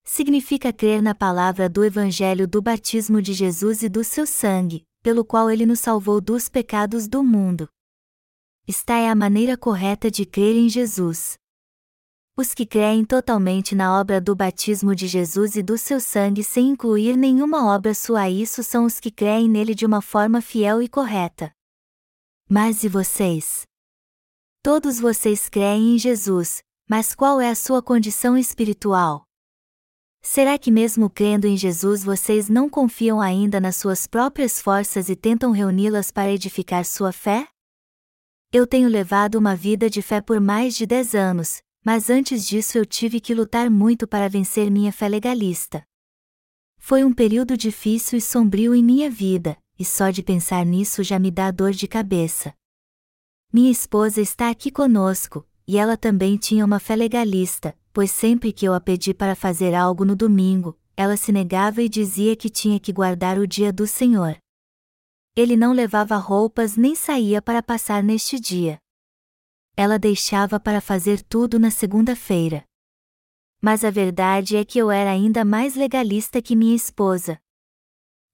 Significa crer na palavra do Evangelho do batismo de Jesus e do seu sangue, pelo qual ele nos salvou dos pecados do mundo. Esta é a maneira correta de crer em Jesus. Os que creem totalmente na obra do batismo de Jesus e do seu sangue sem incluir nenhuma obra sua isso são os que creem nele de uma forma fiel e correta. Mas e vocês? Todos vocês creem em Jesus, mas qual é a sua condição espiritual? Será que, mesmo crendo em Jesus, vocês não confiam ainda nas suas próprias forças e tentam reuni-las para edificar sua fé? Eu tenho levado uma vida de fé por mais de dez anos, mas antes disso eu tive que lutar muito para vencer minha fé legalista. Foi um período difícil e sombrio em minha vida, e só de pensar nisso já me dá dor de cabeça. Minha esposa está aqui conosco, e ela também tinha uma fé legalista, pois sempre que eu a pedi para fazer algo no domingo, ela se negava e dizia que tinha que guardar o dia do Senhor. Ele não levava roupas nem saía para passar neste dia. Ela deixava para fazer tudo na segunda-feira. Mas a verdade é que eu era ainda mais legalista que minha esposa.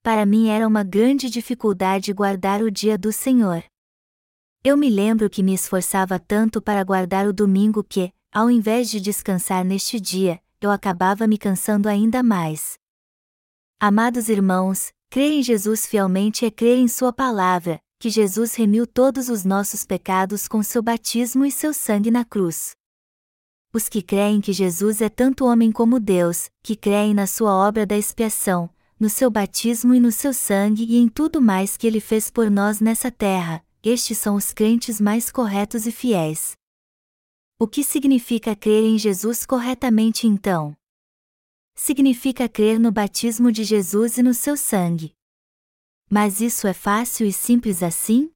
Para mim era uma grande dificuldade guardar o dia do Senhor. Eu me lembro que me esforçava tanto para guardar o domingo que, ao invés de descansar neste dia, eu acabava me cansando ainda mais. Amados irmãos, crer em Jesus fielmente é crer em Sua palavra, que Jesus remiu todos os nossos pecados com seu batismo e seu sangue na cruz. Os que creem que Jesus é tanto homem como Deus, que creem na sua obra da expiação, no seu batismo e no seu sangue e em tudo mais que ele fez por nós nessa terra, estes são os crentes mais corretos e fiéis. O que significa crer em Jesus corretamente então? Significa crer no batismo de Jesus e no seu sangue. Mas isso é fácil e simples assim?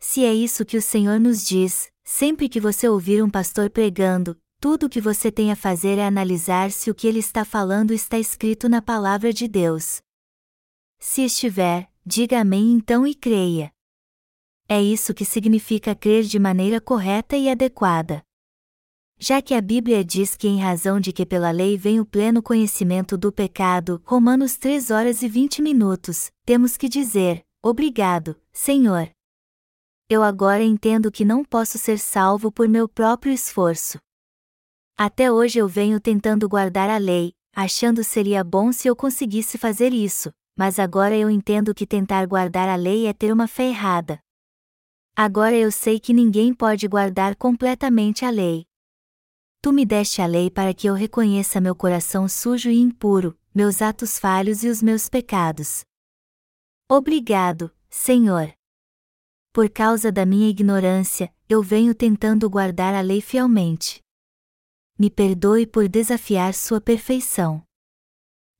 Se é isso que o Senhor nos diz, sempre que você ouvir um pastor pregando, tudo o que você tem a fazer é analisar se o que ele está falando está escrito na palavra de Deus. Se estiver, diga amém então e creia. É isso que significa crer de maneira correta e adequada. Já que a Bíblia diz que, em razão de que pela lei vem o pleno conhecimento do pecado, Romanos 3 horas e 20 minutos, temos que dizer: Obrigado, Senhor. Eu agora entendo que não posso ser salvo por meu próprio esforço. Até hoje eu venho tentando guardar a lei, achando seria bom se eu conseguisse fazer isso, mas agora eu entendo que tentar guardar a lei é ter uma fé errada. Agora eu sei que ninguém pode guardar completamente a lei. Tu me deste a lei para que eu reconheça meu coração sujo e impuro, meus atos falhos e os meus pecados. Obrigado, Senhor. Por causa da minha ignorância, eu venho tentando guardar a lei fielmente. Me perdoe por desafiar sua perfeição.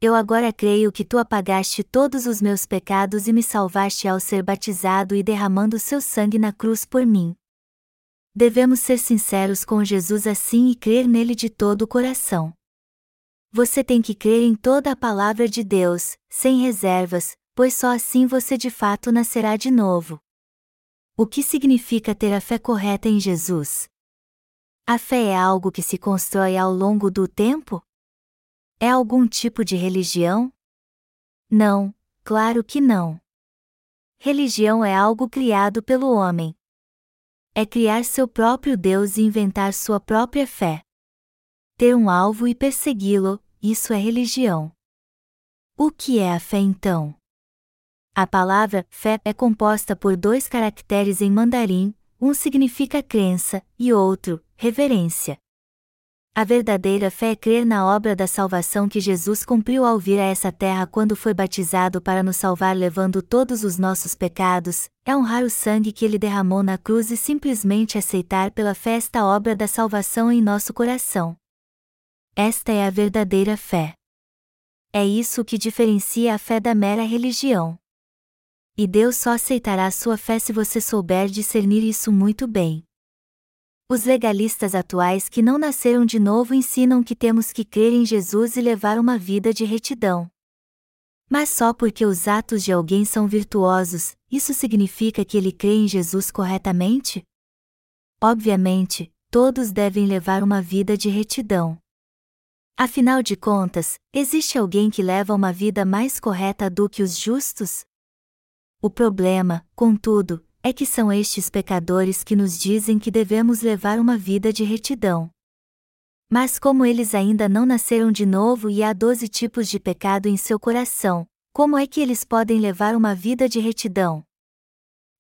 Eu agora creio que tu apagaste todos os meus pecados e me salvaste ao ser batizado e derramando seu sangue na cruz por mim. Devemos ser sinceros com Jesus assim e crer nele de todo o coração. Você tem que crer em toda a palavra de Deus, sem reservas, pois só assim você de fato nascerá de novo. O que significa ter a fé correta em Jesus? A fé é algo que se constrói ao longo do tempo? É algum tipo de religião? Não, claro que não. Religião é algo criado pelo homem. É criar seu próprio Deus e inventar sua própria fé. Ter um alvo e persegui-lo, isso é religião. O que é a fé então? A palavra fé é composta por dois caracteres em mandarim, um significa crença e outro, reverência. A verdadeira fé é crer na obra da salvação que Jesus cumpriu ao vir a essa terra quando foi batizado para nos salvar levando todos os nossos pecados, é honrar o sangue que ele derramou na cruz e simplesmente aceitar pela fé esta obra da salvação em nosso coração. Esta é a verdadeira fé. É isso que diferencia a fé da mera religião. E Deus só aceitará sua fé se você souber discernir isso muito bem. Os legalistas atuais que não nasceram de novo ensinam que temos que crer em Jesus e levar uma vida de retidão. Mas só porque os atos de alguém são virtuosos, isso significa que ele crê em Jesus corretamente? Obviamente, todos devem levar uma vida de retidão. Afinal de contas, existe alguém que leva uma vida mais correta do que os justos? O problema, contudo, é que são estes pecadores que nos dizem que devemos levar uma vida de retidão. Mas como eles ainda não nasceram de novo e há doze tipos de pecado em seu coração, como é que eles podem levar uma vida de retidão?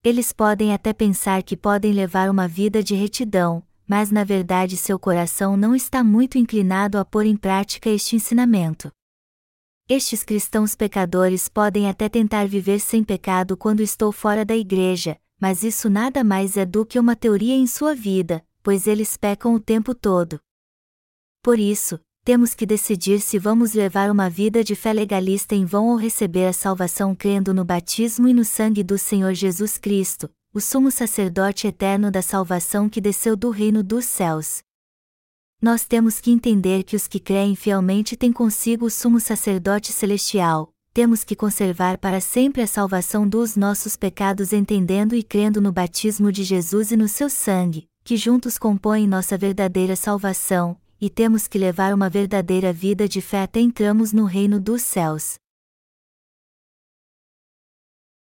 Eles podem até pensar que podem levar uma vida de retidão, mas na verdade seu coração não está muito inclinado a pôr em prática este ensinamento. Estes cristãos pecadores podem até tentar viver sem pecado quando estou fora da igreja, mas isso nada mais é do que uma teoria em sua vida, pois eles pecam o tempo todo. Por isso, temos que decidir se vamos levar uma vida de fé legalista em vão ou receber a salvação crendo no batismo e no sangue do Senhor Jesus Cristo, o sumo sacerdote eterno da salvação que desceu do reino dos céus, nós temos que entender que os que creem fielmente têm consigo o sumo sacerdote celestial, temos que conservar para sempre a salvação dos nossos pecados entendendo e crendo no batismo de Jesus e no seu sangue, que juntos compõem nossa verdadeira salvação, e temos que levar uma verdadeira vida de fé até entramos no reino dos céus.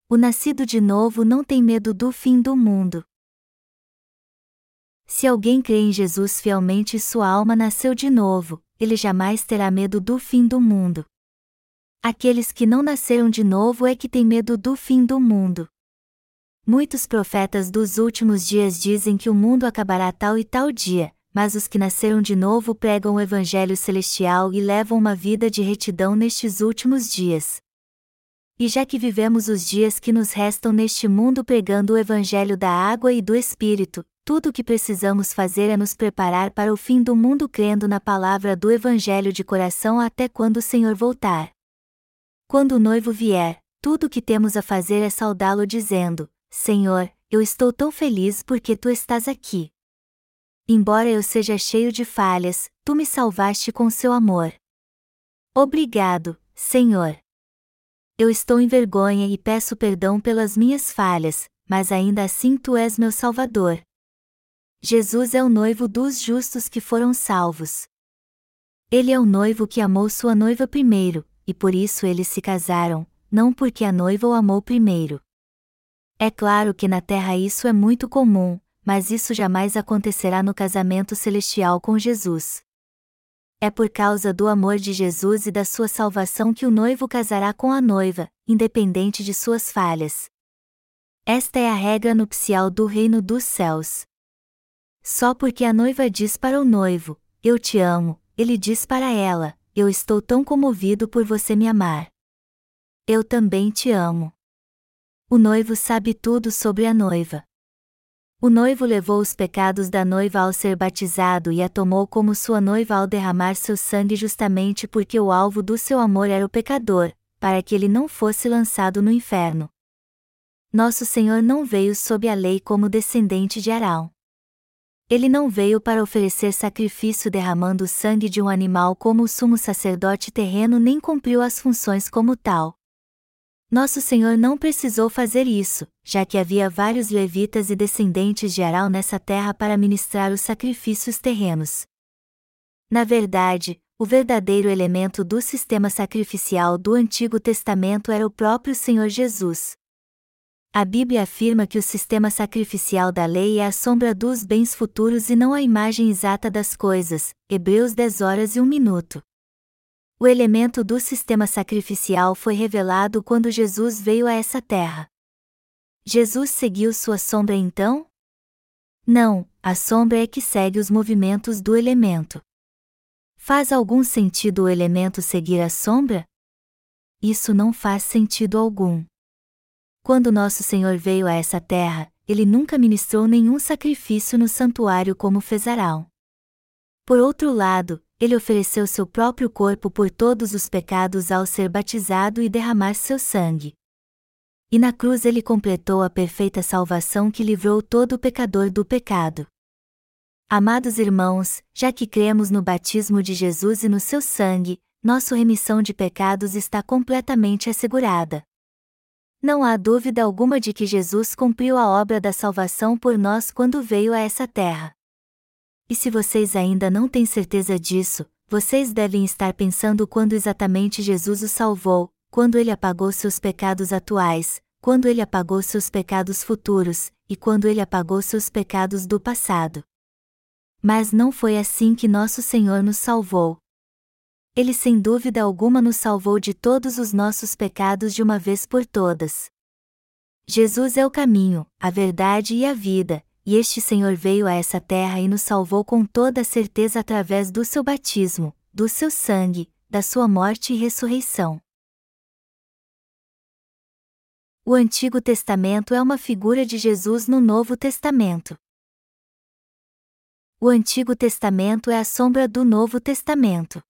O nascido de novo não tem medo do fim do mundo. Se alguém crê em Jesus fielmente e sua alma nasceu de novo, ele jamais terá medo do fim do mundo. Aqueles que não nasceram de novo é que têm medo do fim do mundo. Muitos profetas dos últimos dias dizem que o mundo acabará tal e tal dia, mas os que nasceram de novo pregam o Evangelho celestial e levam uma vida de retidão nestes últimos dias. E já que vivemos os dias que nos restam neste mundo pregando o Evangelho da água e do Espírito, tudo o que precisamos fazer é nos preparar para o fim do mundo crendo na palavra do Evangelho de coração até quando o Senhor voltar. Quando o noivo vier, tudo o que temos a fazer é saudá-lo dizendo: Senhor, eu estou tão feliz porque tu estás aqui. Embora eu seja cheio de falhas, tu me salvaste com seu amor. Obrigado, Senhor. Eu estou em vergonha e peço perdão pelas minhas falhas, mas ainda assim tu és meu Salvador. Jesus é o noivo dos justos que foram salvos. Ele é o noivo que amou sua noiva primeiro, e por isso eles se casaram, não porque a noiva o amou primeiro. É claro que na terra isso é muito comum, mas isso jamais acontecerá no casamento celestial com Jesus. É por causa do amor de Jesus e da sua salvação que o noivo casará com a noiva, independente de suas falhas. Esta é a regra nupcial do reino dos céus. Só porque a noiva diz para o noivo: Eu te amo, ele diz para ela: Eu estou tão comovido por você me amar. Eu também te amo. O noivo sabe tudo sobre a noiva. O noivo levou os pecados da noiva ao ser batizado e a tomou como sua noiva ao derramar seu sangue justamente porque o alvo do seu amor era o pecador, para que ele não fosse lançado no inferno. Nosso Senhor não veio sob a lei como descendente de Arão. Ele não veio para oferecer sacrifício derramando o sangue de um animal como o sumo sacerdote terreno nem cumpriu as funções como tal. Nosso Senhor não precisou fazer isso, já que havia vários levitas e descendentes de Arão nessa terra para ministrar os sacrifícios terrenos. Na verdade, o verdadeiro elemento do sistema sacrificial do Antigo Testamento era o próprio Senhor Jesus. A Bíblia afirma que o sistema sacrificial da lei é a sombra dos bens futuros e não a imagem exata das coisas. Hebreus 10 horas e 1 minuto. O elemento do sistema sacrificial foi revelado quando Jesus veio a essa terra. Jesus seguiu sua sombra então? Não, a sombra é que segue os movimentos do elemento. Faz algum sentido o elemento seguir a sombra? Isso não faz sentido algum. Quando nosso Senhor veio a essa terra, ele nunca ministrou nenhum sacrifício no santuário como fez Arão. Por outro lado, ele ofereceu seu próprio corpo por todos os pecados ao ser batizado e derramar seu sangue. E na cruz ele completou a perfeita salvação que livrou todo pecador do pecado. Amados irmãos, já que cremos no batismo de Jesus e no seu sangue, nossa remissão de pecados está completamente assegurada. Não há dúvida alguma de que Jesus cumpriu a obra da salvação por nós quando veio a essa terra. E se vocês ainda não têm certeza disso, vocês devem estar pensando quando exatamente Jesus os salvou, quando ele apagou seus pecados atuais, quando ele apagou seus pecados futuros, e quando ele apagou seus pecados do passado. Mas não foi assim que nosso Senhor nos salvou. Ele sem dúvida alguma nos salvou de todos os nossos pecados de uma vez por todas. Jesus é o caminho, a verdade e a vida, e este Senhor veio a essa terra e nos salvou com toda a certeza através do seu batismo, do seu sangue, da sua morte e ressurreição. O Antigo Testamento é uma figura de Jesus no Novo Testamento. O Antigo Testamento é a sombra do Novo Testamento.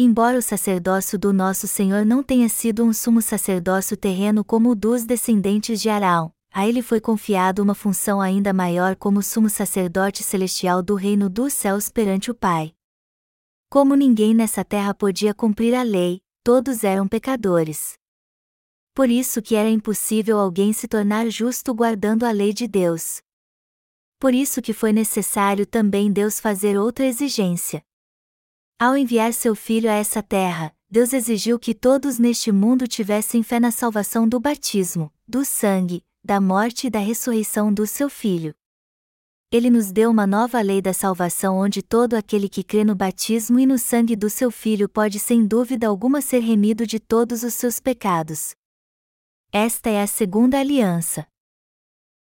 Embora o sacerdócio do nosso Senhor não tenha sido um sumo sacerdócio terreno como o dos descendentes de Arão, a ele foi confiado uma função ainda maior como sumo sacerdote celestial do reino dos céus perante o Pai. Como ninguém nessa terra podia cumprir a lei, todos eram pecadores. Por isso que era impossível alguém se tornar justo guardando a lei de Deus. Por isso que foi necessário também Deus fazer outra exigência. Ao enviar seu filho a essa terra, Deus exigiu que todos neste mundo tivessem fé na salvação do batismo, do sangue, da morte e da ressurreição do seu Filho. Ele nos deu uma nova lei da salvação onde todo aquele que crê no batismo e no sangue do seu Filho pode sem dúvida alguma ser remido de todos os seus pecados. Esta é a segunda aliança.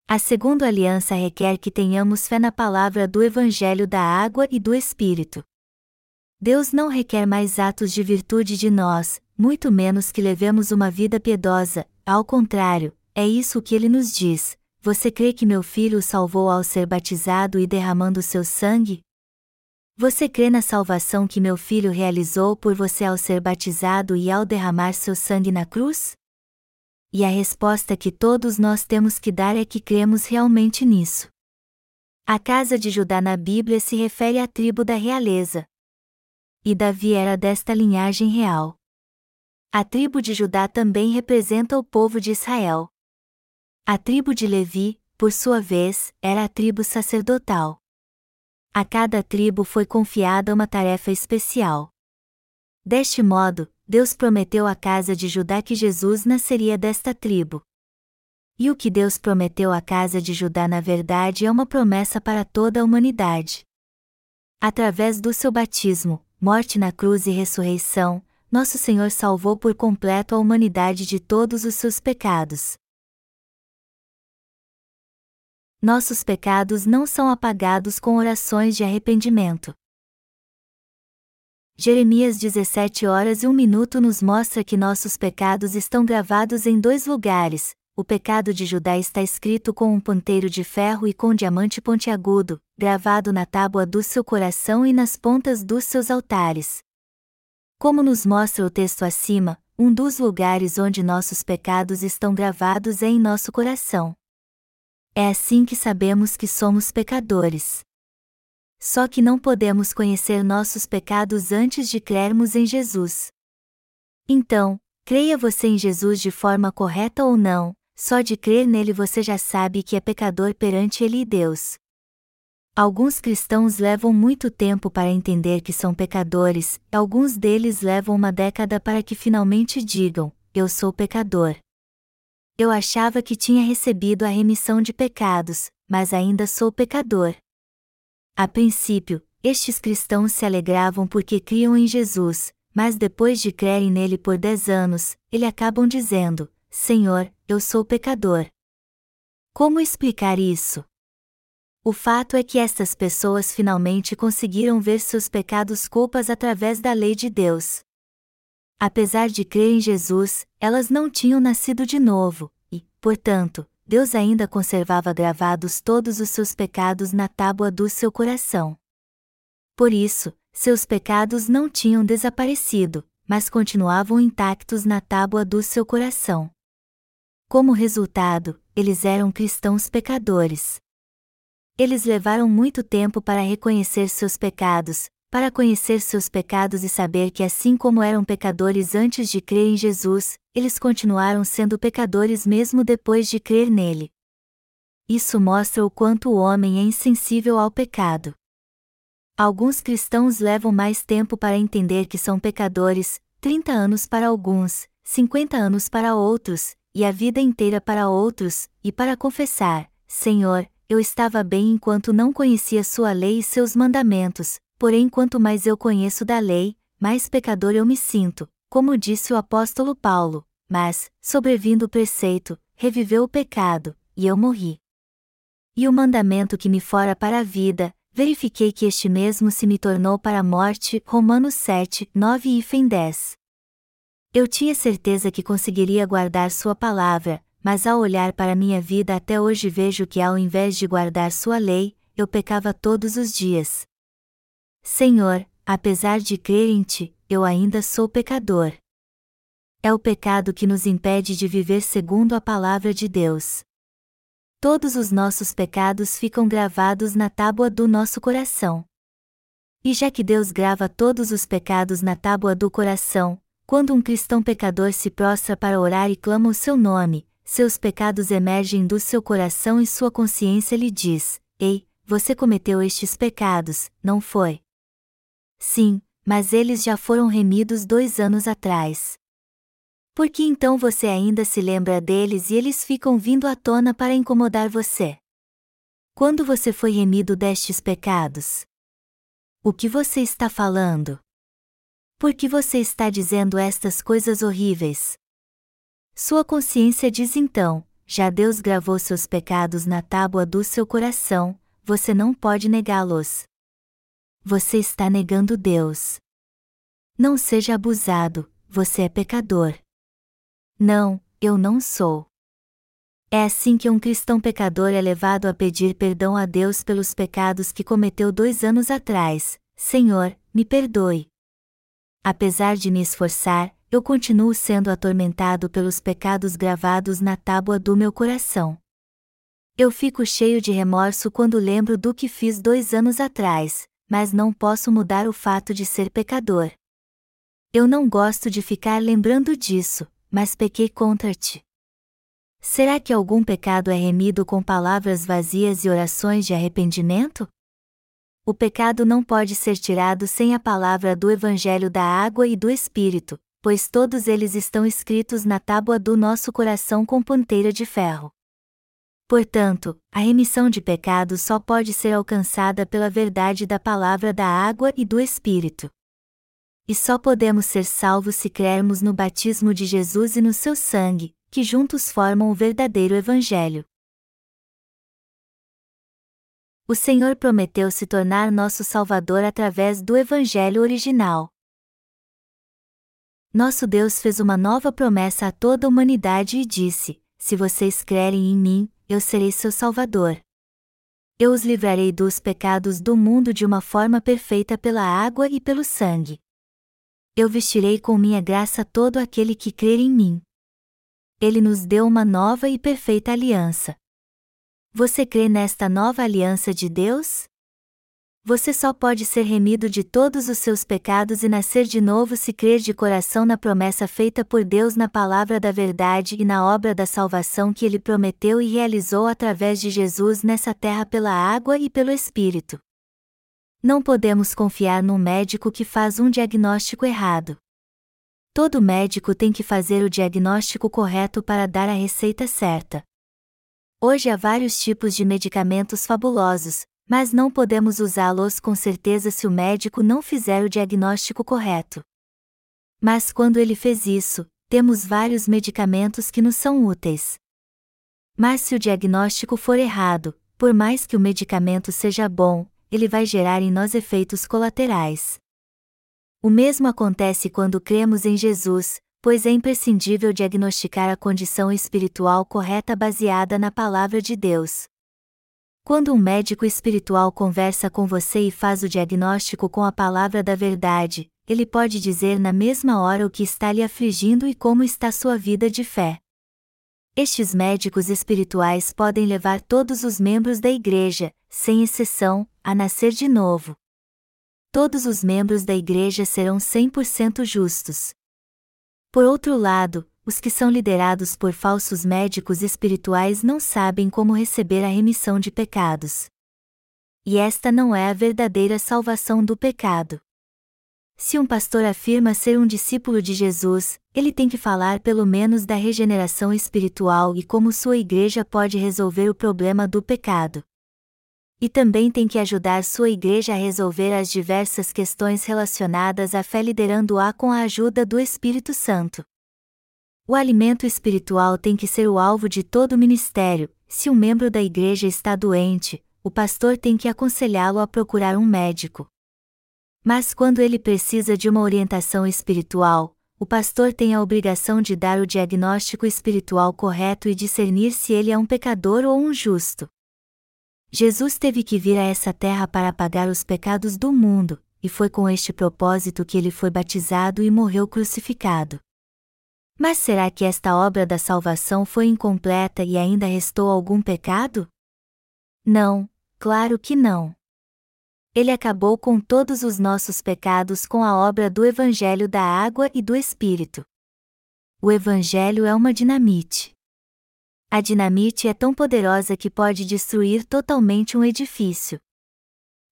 A segunda aliança requer que tenhamos fé na palavra do Evangelho da água e do Espírito. Deus não requer mais atos de virtude de nós, muito menos que levemos uma vida piedosa, ao contrário, é isso que ele nos diz: Você crê que meu filho o salvou ao ser batizado e derramando seu sangue? Você crê na salvação que meu filho realizou por você ao ser batizado e ao derramar seu sangue na cruz? E a resposta que todos nós temos que dar é que cremos realmente nisso. A casa de Judá na Bíblia se refere à tribo da realeza. E Davi era desta linhagem real. A tribo de Judá também representa o povo de Israel. A tribo de Levi, por sua vez, era a tribo sacerdotal. A cada tribo foi confiada uma tarefa especial. Deste modo, Deus prometeu à casa de Judá que Jesus nasceria desta tribo. E o que Deus prometeu à casa de Judá na verdade é uma promessa para toda a humanidade. Através do seu batismo, morte na cruz e ressurreição, nosso Senhor salvou por completo a humanidade de todos os seus pecados nossos pecados não são apagados com orações de arrependimento. Jeremias 17 horas e 1 minuto nos mostra que nossos pecados estão gravados em dois lugares. O pecado de Judá está escrito com um ponteiro de ferro e com diamante pontiagudo, gravado na tábua do seu coração e nas pontas dos seus altares. Como nos mostra o texto acima, um dos lugares onde nossos pecados estão gravados é em nosso coração. É assim que sabemos que somos pecadores. Só que não podemos conhecer nossos pecados antes de crermos em Jesus. Então, creia você em Jesus de forma correta ou não, só de crer nele você já sabe que é pecador perante ele e Deus. Alguns cristãos levam muito tempo para entender que são pecadores, alguns deles levam uma década para que finalmente digam: Eu sou pecador. Eu achava que tinha recebido a remissão de pecados, mas ainda sou pecador. A princípio, estes cristãos se alegravam porque criam em Jesus, mas depois de crerem nele por dez anos, eles acabam dizendo: Senhor, eu sou pecador. Como explicar isso? O fato é que estas pessoas finalmente conseguiram ver seus pecados culpas através da lei de Deus. Apesar de crer em Jesus, elas não tinham nascido de novo, e, portanto, Deus ainda conservava gravados todos os seus pecados na tábua do seu coração. Por isso, seus pecados não tinham desaparecido, mas continuavam intactos na tábua do seu coração. Como resultado, eles eram cristãos pecadores. Eles levaram muito tempo para reconhecer seus pecados, para conhecer seus pecados e saber que, assim como eram pecadores antes de crer em Jesus, eles continuaram sendo pecadores mesmo depois de crer nele. Isso mostra o quanto o homem é insensível ao pecado. Alguns cristãos levam mais tempo para entender que são pecadores, 30 anos para alguns, 50 anos para outros, e a vida inteira para outros, e para confessar: Senhor, eu estava bem enquanto não conhecia Sua lei e seus mandamentos, porém, quanto mais eu conheço da lei, mais pecador eu me sinto, como disse o apóstolo Paulo. Mas, sobrevindo o preceito, reviveu o pecado, e eu morri. E o mandamento que me fora para a vida, verifiquei que este mesmo se me tornou para a morte. Romanos 7, 9 e Fem 10. Eu tinha certeza que conseguiria guardar Sua palavra, mas ao olhar para minha vida até hoje vejo que ao invés de guardar Sua lei, eu pecava todos os dias. Senhor, apesar de crer em Ti, eu ainda sou pecador. É o pecado que nos impede de viver segundo a palavra de Deus todos os nossos pecados ficam gravados na tábua do nosso coração. E já que Deus grava todos os pecados na tábua do coração, quando um cristão pecador se prostra para orar e clama o seu nome, seus pecados emergem do seu coração e sua consciência lhe diz: Ei, você cometeu estes pecados, não foi? Sim, mas eles já foram remidos dois anos atrás. Por que então você ainda se lembra deles e eles ficam vindo à tona para incomodar você? Quando você foi remido destes pecados? O que você está falando? Por que você está dizendo estas coisas horríveis? Sua consciência diz então: já Deus gravou seus pecados na tábua do seu coração, você não pode negá-los. Você está negando Deus. Não seja abusado, você é pecador. Não, eu não sou. É assim que um cristão pecador é levado a pedir perdão a Deus pelos pecados que cometeu dois anos atrás. Senhor, me perdoe. Apesar de me esforçar, eu continuo sendo atormentado pelos pecados gravados na tábua do meu coração. Eu fico cheio de remorso quando lembro do que fiz dois anos atrás, mas não posso mudar o fato de ser pecador. Eu não gosto de ficar lembrando disso, mas pequei contra ti. Será que algum pecado é remido com palavras vazias e orações de arrependimento? O pecado não pode ser tirado sem a palavra do Evangelho da água e do Espírito, pois todos eles estão escritos na tábua do nosso coração com ponteira de ferro. Portanto, a remissão de pecados só pode ser alcançada pela verdade da palavra da água e do Espírito. E só podemos ser salvos se crermos no batismo de Jesus e no seu sangue, que juntos formam o verdadeiro Evangelho. O Senhor prometeu se tornar nosso Salvador através do Evangelho original. Nosso Deus fez uma nova promessa a toda a humanidade e disse: Se vocês crerem em mim, eu serei seu Salvador. Eu os livrarei dos pecados do mundo de uma forma perfeita pela água e pelo sangue eu vestirei com minha graça todo aquele que crer em mim. Ele nos deu uma nova e perfeita aliança. Você crê nesta nova aliança de Deus? Você só pode ser remido de todos os seus pecados e nascer de novo se crer de coração na promessa feita por Deus na palavra da verdade e na obra da salvação que ele prometeu e realizou através de Jesus nessa terra pela água e pelo Espírito. Não podemos confiar num médico que faz um diagnóstico errado. Todo médico tem que fazer o diagnóstico correto para dar a receita certa. Hoje há vários tipos de medicamentos fabulosos, mas não podemos usá-los com certeza se o médico não fizer o diagnóstico correto. Mas quando ele fez isso, temos vários medicamentos que nos são úteis. Mas se o diagnóstico for errado, por mais que o medicamento seja bom, ele vai gerar em nós efeitos colaterais. O mesmo acontece quando cremos em Jesus, pois é imprescindível diagnosticar a condição espiritual correta baseada na palavra de Deus. Quando um médico espiritual conversa com você e faz o diagnóstico com a palavra da verdade, ele pode dizer na mesma hora o que está lhe afligindo e como está sua vida de fé. Estes médicos espirituais podem levar todos os membros da igreja, sem exceção, a nascer de novo. Todos os membros da igreja serão 100% justos. Por outro lado, os que são liderados por falsos médicos espirituais não sabem como receber a remissão de pecados. E esta não é a verdadeira salvação do pecado. Se um pastor afirma ser um discípulo de Jesus, ele tem que falar pelo menos da regeneração espiritual e como sua igreja pode resolver o problema do pecado. E também tem que ajudar sua igreja a resolver as diversas questões relacionadas à fé liderando-a com a ajuda do Espírito Santo. O alimento espiritual tem que ser o alvo de todo o ministério. Se um membro da igreja está doente, o pastor tem que aconselhá-lo a procurar um médico. Mas quando ele precisa de uma orientação espiritual, o pastor tem a obrigação de dar o diagnóstico espiritual correto e discernir se ele é um pecador ou um justo. Jesus teve que vir a essa terra para pagar os pecados do mundo, e foi com este propósito que ele foi batizado e morreu crucificado. Mas será que esta obra da salvação foi incompleta e ainda restou algum pecado? Não, claro que não. Ele acabou com todos os nossos pecados com a obra do Evangelho da Água e do Espírito. O Evangelho é uma dinamite. A dinamite é tão poderosa que pode destruir totalmente um edifício.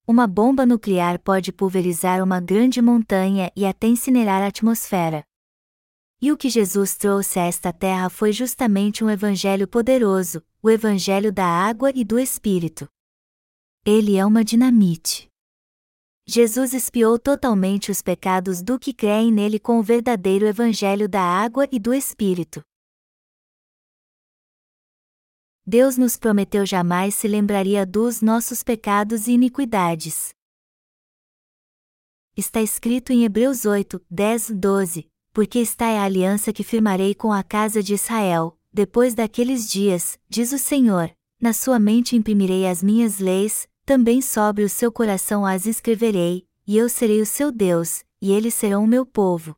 Uma bomba nuclear pode pulverizar uma grande montanha e até incinerar a atmosfera. E o que Jesus trouxe a esta terra foi justamente um evangelho poderoso, o evangelho da água e do Espírito. Ele é uma dinamite. Jesus espiou totalmente os pecados do que creem nele com o verdadeiro evangelho da água e do Espírito. Deus nos prometeu jamais se lembraria dos nossos pecados e iniquidades. Está escrito em Hebreus 8, 10, 12: porque está é a aliança que firmarei com a casa de Israel, depois daqueles dias, diz o Senhor, na sua mente imprimirei as minhas leis, também sobre o seu coração as escreverei, e eu serei o seu Deus, e eles serão o meu povo.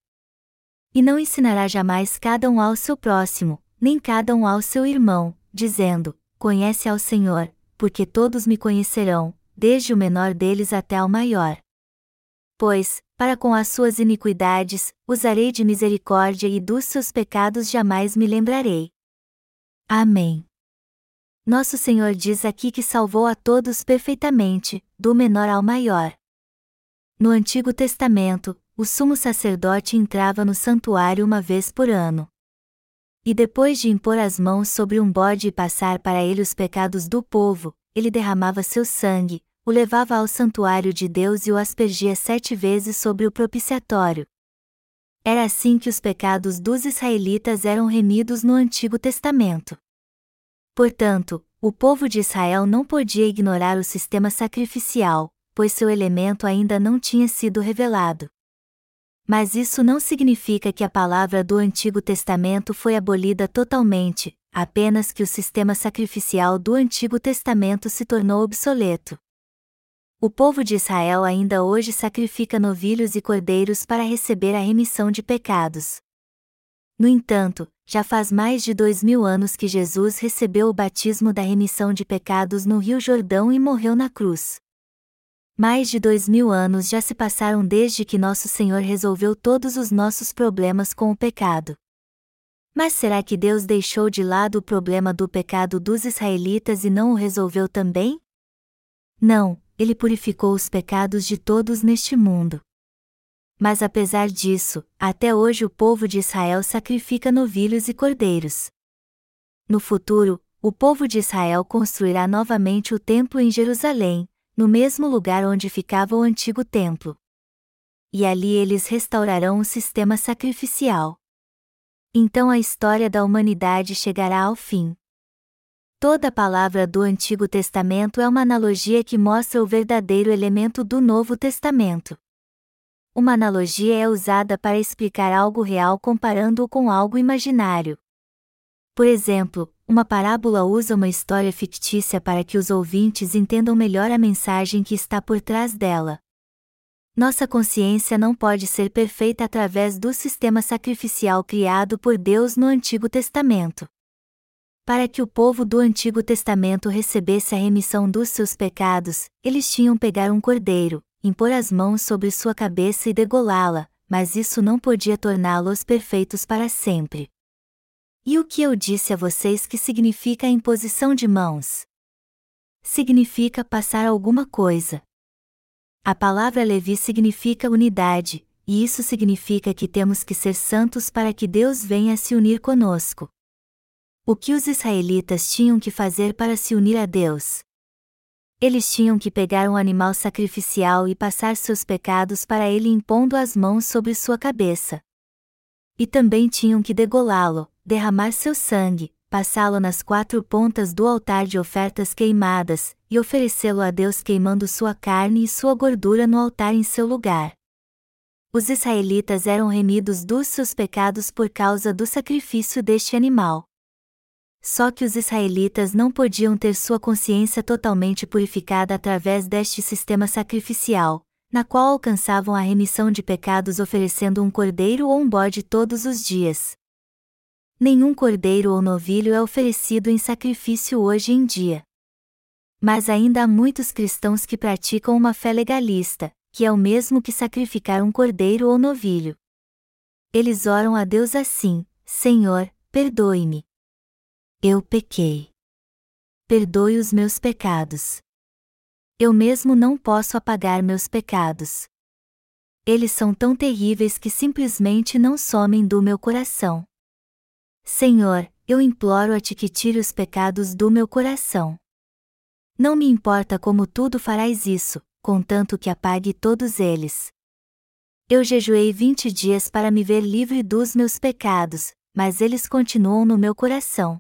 E não ensinará jamais cada um ao seu próximo, nem cada um ao seu irmão, dizendo: Conhece ao Senhor, porque todos me conhecerão, desde o menor deles até ao maior. Pois, para com as suas iniquidades, usarei de misericórdia e dos seus pecados jamais me lembrarei. Amém. Nosso Senhor diz aqui que salvou a todos perfeitamente, do menor ao maior. No Antigo Testamento, o sumo sacerdote entrava no santuário uma vez por ano. E depois de impor as mãos sobre um bode e passar para ele os pecados do povo, ele derramava seu sangue, o levava ao santuário de Deus e o aspergia sete vezes sobre o propiciatório. Era assim que os pecados dos israelitas eram remidos no Antigo Testamento. Portanto, o povo de Israel não podia ignorar o sistema sacrificial, pois seu elemento ainda não tinha sido revelado. Mas isso não significa que a palavra do Antigo Testamento foi abolida totalmente, apenas que o sistema sacrificial do Antigo Testamento se tornou obsoleto. O povo de Israel ainda hoje sacrifica novilhos e cordeiros para receber a remissão de pecados. No entanto, já faz mais de dois mil anos que Jesus recebeu o batismo da remissão de pecados no Rio Jordão e morreu na cruz. Mais de dois mil anos já se passaram desde que nosso Senhor resolveu todos os nossos problemas com o pecado. Mas será que Deus deixou de lado o problema do pecado dos israelitas e não o resolveu também? Não, ele purificou os pecados de todos neste mundo. Mas apesar disso, até hoje o povo de Israel sacrifica novilhos e cordeiros. No futuro, o povo de Israel construirá novamente o templo em Jerusalém, no mesmo lugar onde ficava o antigo templo. E ali eles restaurarão o sistema sacrificial. Então a história da humanidade chegará ao fim. Toda palavra do Antigo Testamento é uma analogia que mostra o verdadeiro elemento do Novo Testamento. Uma analogia é usada para explicar algo real comparando-o com algo imaginário. Por exemplo, uma parábola usa uma história fictícia para que os ouvintes entendam melhor a mensagem que está por trás dela. Nossa consciência não pode ser perfeita através do sistema sacrificial criado por Deus no Antigo Testamento. Para que o povo do Antigo Testamento recebesse a remissão dos seus pecados, eles tinham pegar um cordeiro, impor as mãos sobre sua cabeça e degolá-la, mas isso não podia torná-los perfeitos para sempre. E o que eu disse a vocês que significa a imposição de mãos? Significa passar alguma coisa. A palavra Levi significa unidade, e isso significa que temos que ser santos para que Deus venha se unir conosco. O que os israelitas tinham que fazer para se unir a Deus? Eles tinham que pegar um animal sacrificial e passar seus pecados para ele impondo as mãos sobre sua cabeça. E também tinham que degolá-lo, derramar seu sangue, passá-lo nas quatro pontas do altar de ofertas queimadas, e oferecê-lo a Deus queimando sua carne e sua gordura no altar em seu lugar. Os israelitas eram remidos dos seus pecados por causa do sacrifício deste animal. Só que os israelitas não podiam ter sua consciência totalmente purificada através deste sistema sacrificial, na qual alcançavam a remissão de pecados oferecendo um cordeiro ou um bode todos os dias. Nenhum cordeiro ou novilho é oferecido em sacrifício hoje em dia. Mas ainda há muitos cristãos que praticam uma fé legalista, que é o mesmo que sacrificar um cordeiro ou novilho. Eles oram a Deus assim: Senhor, perdoe-me. Eu pequei. Perdoe os meus pecados. Eu mesmo não posso apagar meus pecados. Eles são tão terríveis que simplesmente não somem do meu coração. Senhor, eu imploro a ti que tire os pecados do meu coração. Não me importa como tudo farás isso, contanto que apague todos eles. Eu jejuei vinte dias para me ver livre dos meus pecados, mas eles continuam no meu coração.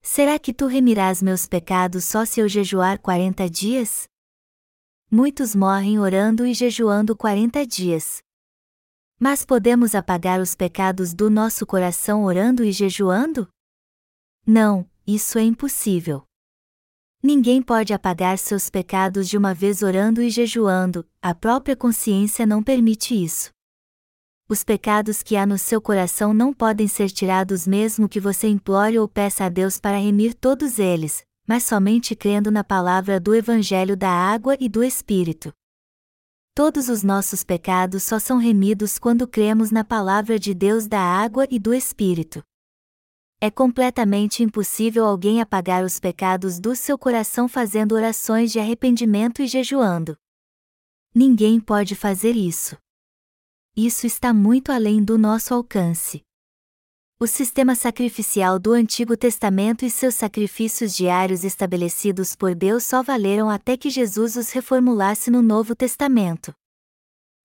Será que tu remirás meus pecados só se eu jejuar quarenta dias? Muitos morrem orando e jejuando quarenta dias. Mas podemos apagar os pecados do nosso coração orando e jejuando? Não, isso é impossível. Ninguém pode apagar seus pecados de uma vez orando e jejuando, a própria consciência não permite isso. Os pecados que há no seu coração não podem ser tirados mesmo que você implore ou peça a Deus para remir todos eles, mas somente crendo na palavra do Evangelho da Água e do Espírito. Todos os nossos pecados só são remidos quando cremos na palavra de Deus da água e do Espírito. É completamente impossível alguém apagar os pecados do seu coração fazendo orações de arrependimento e jejuando. Ninguém pode fazer isso. Isso está muito além do nosso alcance. O sistema sacrificial do Antigo Testamento e seus sacrifícios diários estabelecidos por Deus só valeram até que Jesus os reformulasse no Novo Testamento.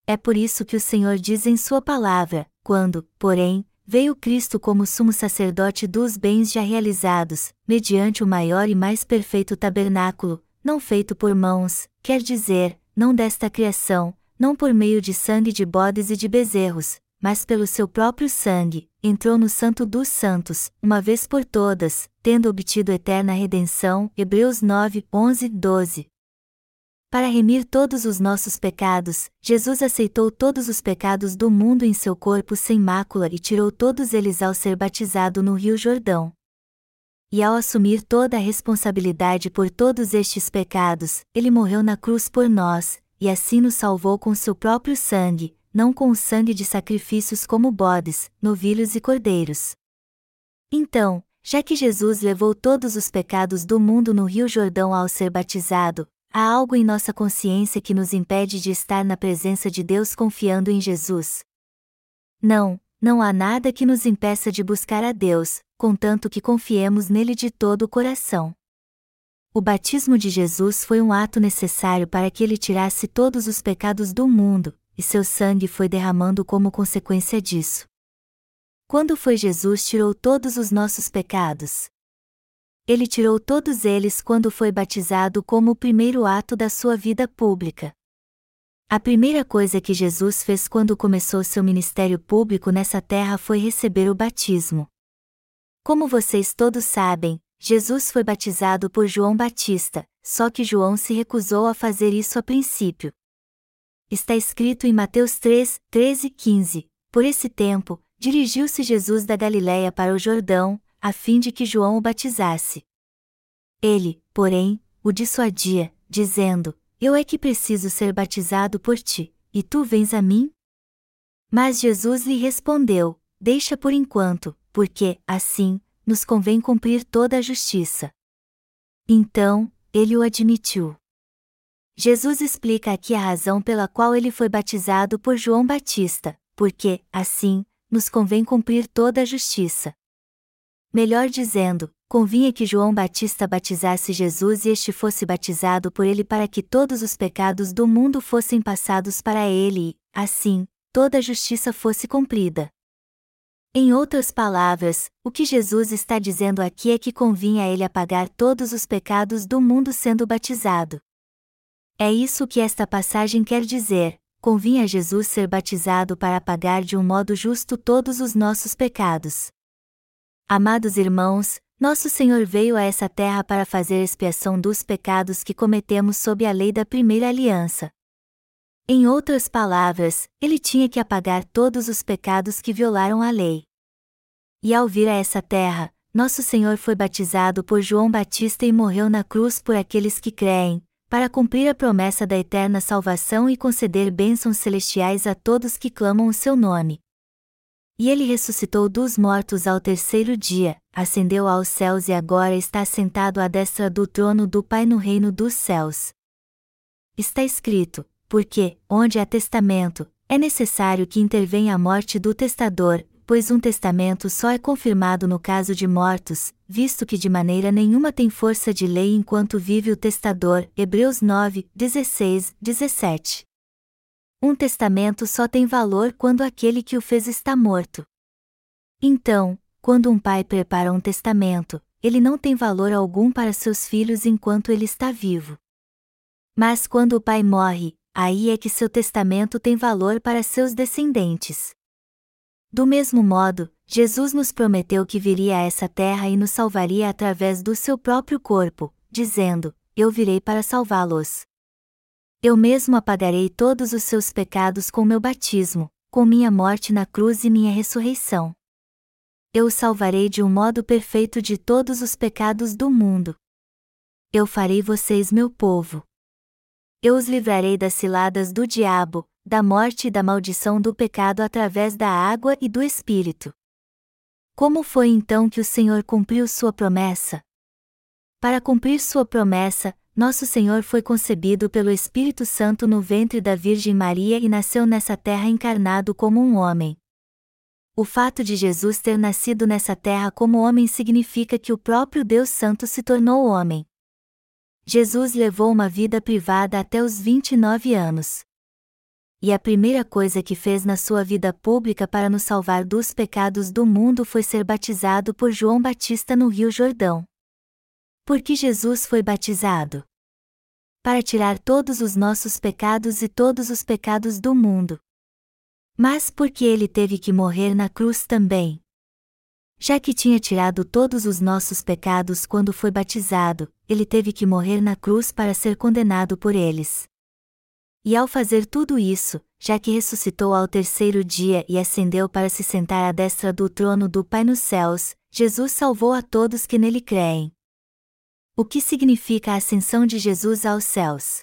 É por isso que o Senhor diz em Sua palavra: quando, porém, veio Cristo como sumo sacerdote dos bens já realizados, mediante o maior e mais perfeito tabernáculo, não feito por mãos, quer dizer, não desta criação, não por meio de sangue de bodes e de bezerros, mas pelo seu próprio sangue, entrou no Santo dos Santos, uma vez por todas, tendo obtido eterna redenção. Hebreus 9, 11, 12. Para remir todos os nossos pecados, Jesus aceitou todos os pecados do mundo em seu corpo sem mácula e tirou todos eles ao ser batizado no Rio Jordão. E ao assumir toda a responsabilidade por todos estes pecados, ele morreu na cruz por nós, e assim nos salvou com seu próprio sangue, não com o sangue de sacrifícios como bodes, novilhos e cordeiros. Então, já que Jesus levou todos os pecados do mundo no Rio Jordão ao ser batizado, há algo em nossa consciência que nos impede de estar na presença de Deus confiando em Jesus? Não, não há nada que nos impeça de buscar a Deus, contanto que confiemos nele de todo o coração. O batismo de Jesus foi um ato necessário para que ele tirasse todos os pecados do mundo, e seu sangue foi derramando como consequência disso. Quando foi Jesus tirou todos os nossos pecados? Ele tirou todos eles quando foi batizado como o primeiro ato da sua vida pública. A primeira coisa que Jesus fez quando começou seu ministério público nessa terra foi receber o batismo. Como vocês todos sabem, Jesus foi batizado por João Batista, só que João se recusou a fazer isso a princípio. Está escrito em Mateus 3, 13 e 15: Por esse tempo, dirigiu-se Jesus da Galiléia para o Jordão, a fim de que João o batizasse. Ele, porém, o dissuadia, dizendo: Eu é que preciso ser batizado por ti, e tu vens a mim? Mas Jesus lhe respondeu: Deixa por enquanto, porque, assim, nos convém cumprir toda a justiça. Então, ele o admitiu. Jesus explica aqui a razão pela qual ele foi batizado por João Batista, porque, assim, nos convém cumprir toda a justiça. Melhor dizendo, convinha que João Batista batizasse Jesus e este fosse batizado por ele para que todos os pecados do mundo fossem passados para ele e, assim, toda a justiça fosse cumprida. Em outras palavras, o que Jesus está dizendo aqui é que convinha a ele apagar todos os pecados do mundo sendo batizado. É isso que esta passagem quer dizer: convinha a Jesus ser batizado para apagar de um modo justo todos os nossos pecados. Amados irmãos, nosso Senhor veio a essa terra para fazer expiação dos pecados que cometemos sob a lei da primeira aliança. Em outras palavras, ele tinha que apagar todos os pecados que violaram a lei. E ao vir a essa terra, nosso Senhor foi batizado por João Batista e morreu na cruz por aqueles que creem, para cumprir a promessa da eterna salvação e conceder bênçãos celestiais a todos que clamam o seu nome. E ele ressuscitou dos mortos ao terceiro dia, ascendeu aos céus e agora está sentado à destra do trono do Pai no reino dos céus. Está escrito: porque, onde há testamento, é necessário que intervenha a morte do testador, pois um testamento só é confirmado no caso de mortos, visto que de maneira nenhuma tem força de lei enquanto vive o testador. Hebreus 9, 16, 17. Um testamento só tem valor quando aquele que o fez está morto. Então, quando um pai prepara um testamento, ele não tem valor algum para seus filhos enquanto ele está vivo. Mas quando o pai morre, aí é que seu testamento tem valor para seus descendentes. Do mesmo modo, Jesus nos prometeu que viria a essa terra e nos salvaria através do seu próprio corpo, dizendo: Eu virei para salvá-los. Eu mesmo apagarei todos os seus pecados com meu batismo, com minha morte na cruz e minha ressurreição. Eu o salvarei de um modo perfeito de todos os pecados do mundo. Eu farei vocês meu povo. Eu os livrarei das ciladas do diabo, da morte e da maldição do pecado através da água e do Espírito. Como foi então que o Senhor cumpriu sua promessa? Para cumprir sua promessa, nosso Senhor foi concebido pelo Espírito Santo no ventre da Virgem Maria e nasceu nessa terra encarnado como um homem. O fato de Jesus ter nascido nessa terra como homem significa que o próprio Deus Santo se tornou homem. Jesus levou uma vida privada até os 29 anos. E a primeira coisa que fez na sua vida pública para nos salvar dos pecados do mundo foi ser batizado por João Batista no Rio Jordão. Por que Jesus foi batizado? Para tirar todos os nossos pecados e todos os pecados do mundo. Mas por que ele teve que morrer na cruz também? Já que tinha tirado todos os nossos pecados quando foi batizado, ele teve que morrer na cruz para ser condenado por eles. E ao fazer tudo isso, já que ressuscitou ao terceiro dia e ascendeu para se sentar à destra do trono do Pai nos céus, Jesus salvou a todos que nele creem. O que significa a ascensão de Jesus aos céus?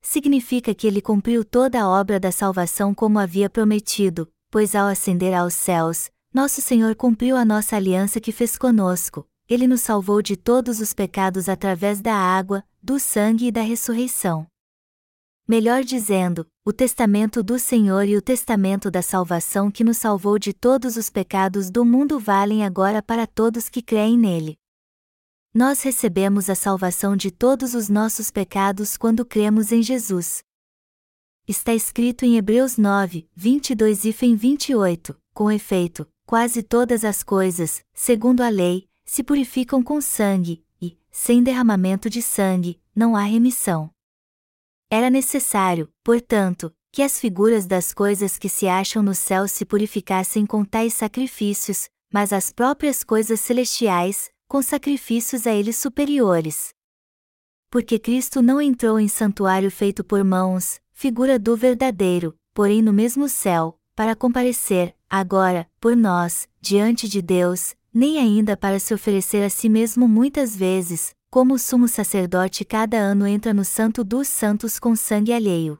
Significa que ele cumpriu toda a obra da salvação como havia prometido, pois ao ascender aos céus, nosso Senhor cumpriu a nossa aliança que fez conosco, ele nos salvou de todos os pecados através da água, do sangue e da ressurreição. Melhor dizendo, o testamento do Senhor e o testamento da salvação que nos salvou de todos os pecados do mundo valem agora para todos que creem nele nós recebemos a salvação de todos os nossos pecados quando cremos em Jesus. Está escrito em Hebreus 9, 22 e 28, com efeito, quase todas as coisas, segundo a lei, se purificam com sangue, e, sem derramamento de sangue, não há remissão. Era necessário, portanto, que as figuras das coisas que se acham no céu se purificassem com tais sacrifícios, mas as próprias coisas celestiais, com sacrifícios a eles superiores. Porque Cristo não entrou em santuário feito por mãos, figura do verdadeiro, porém no mesmo céu, para comparecer, agora, por nós, diante de Deus, nem ainda para se oferecer a si mesmo muitas vezes, como o sumo sacerdote cada ano entra no Santo dos Santos com sangue alheio.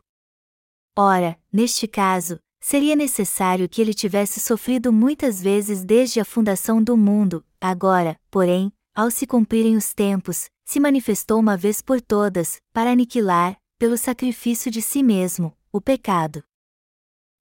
Ora, neste caso, seria necessário que ele tivesse sofrido muitas vezes desde a fundação do mundo, agora, porém, ao se cumprirem os tempos, se manifestou uma vez por todas, para aniquilar, pelo sacrifício de si mesmo, o pecado.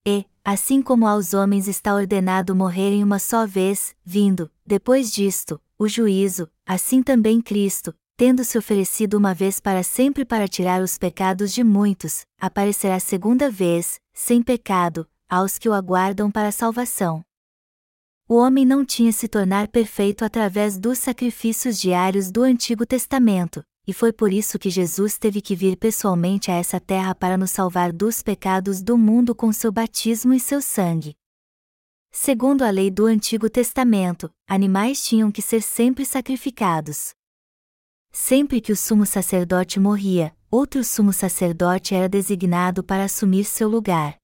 E, assim como aos homens está ordenado morrerem uma só vez, vindo, depois disto, o juízo, assim também Cristo, tendo-se oferecido uma vez para sempre para tirar os pecados de muitos, aparecerá segunda vez, sem pecado, aos que o aguardam para a salvação. O homem não tinha se tornar perfeito através dos sacrifícios diários do Antigo Testamento, e foi por isso que Jesus teve que vir pessoalmente a essa terra para nos salvar dos pecados do mundo com seu batismo e seu sangue. Segundo a lei do Antigo Testamento, animais tinham que ser sempre sacrificados. Sempre que o sumo sacerdote morria, outro sumo sacerdote era designado para assumir seu lugar.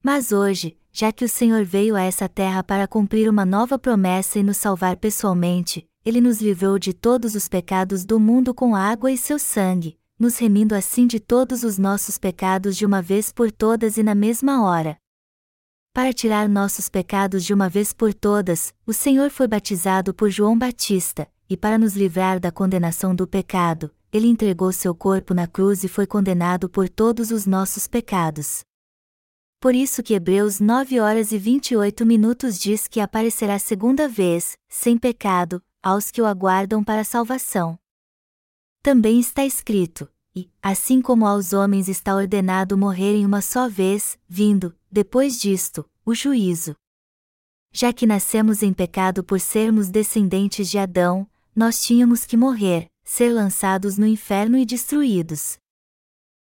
Mas hoje, já que o Senhor veio a essa terra para cumprir uma nova promessa e nos salvar pessoalmente, ele nos livrou de todos os pecados do mundo com água e seu sangue, nos remindo assim de todos os nossos pecados de uma vez por todas e na mesma hora. Para tirar nossos pecados de uma vez por todas, o Senhor foi batizado por João Batista, e para nos livrar da condenação do pecado, ele entregou seu corpo na cruz e foi condenado por todos os nossos pecados. Por isso que Hebreus 9 horas e 28 minutos diz que aparecerá segunda vez, sem pecado, aos que o aguardam para a salvação. Também está escrito: E, assim como aos homens está ordenado morrerem uma só vez, vindo, depois disto, o juízo. Já que nascemos em pecado por sermos descendentes de Adão, nós tínhamos que morrer, ser lançados no inferno e destruídos.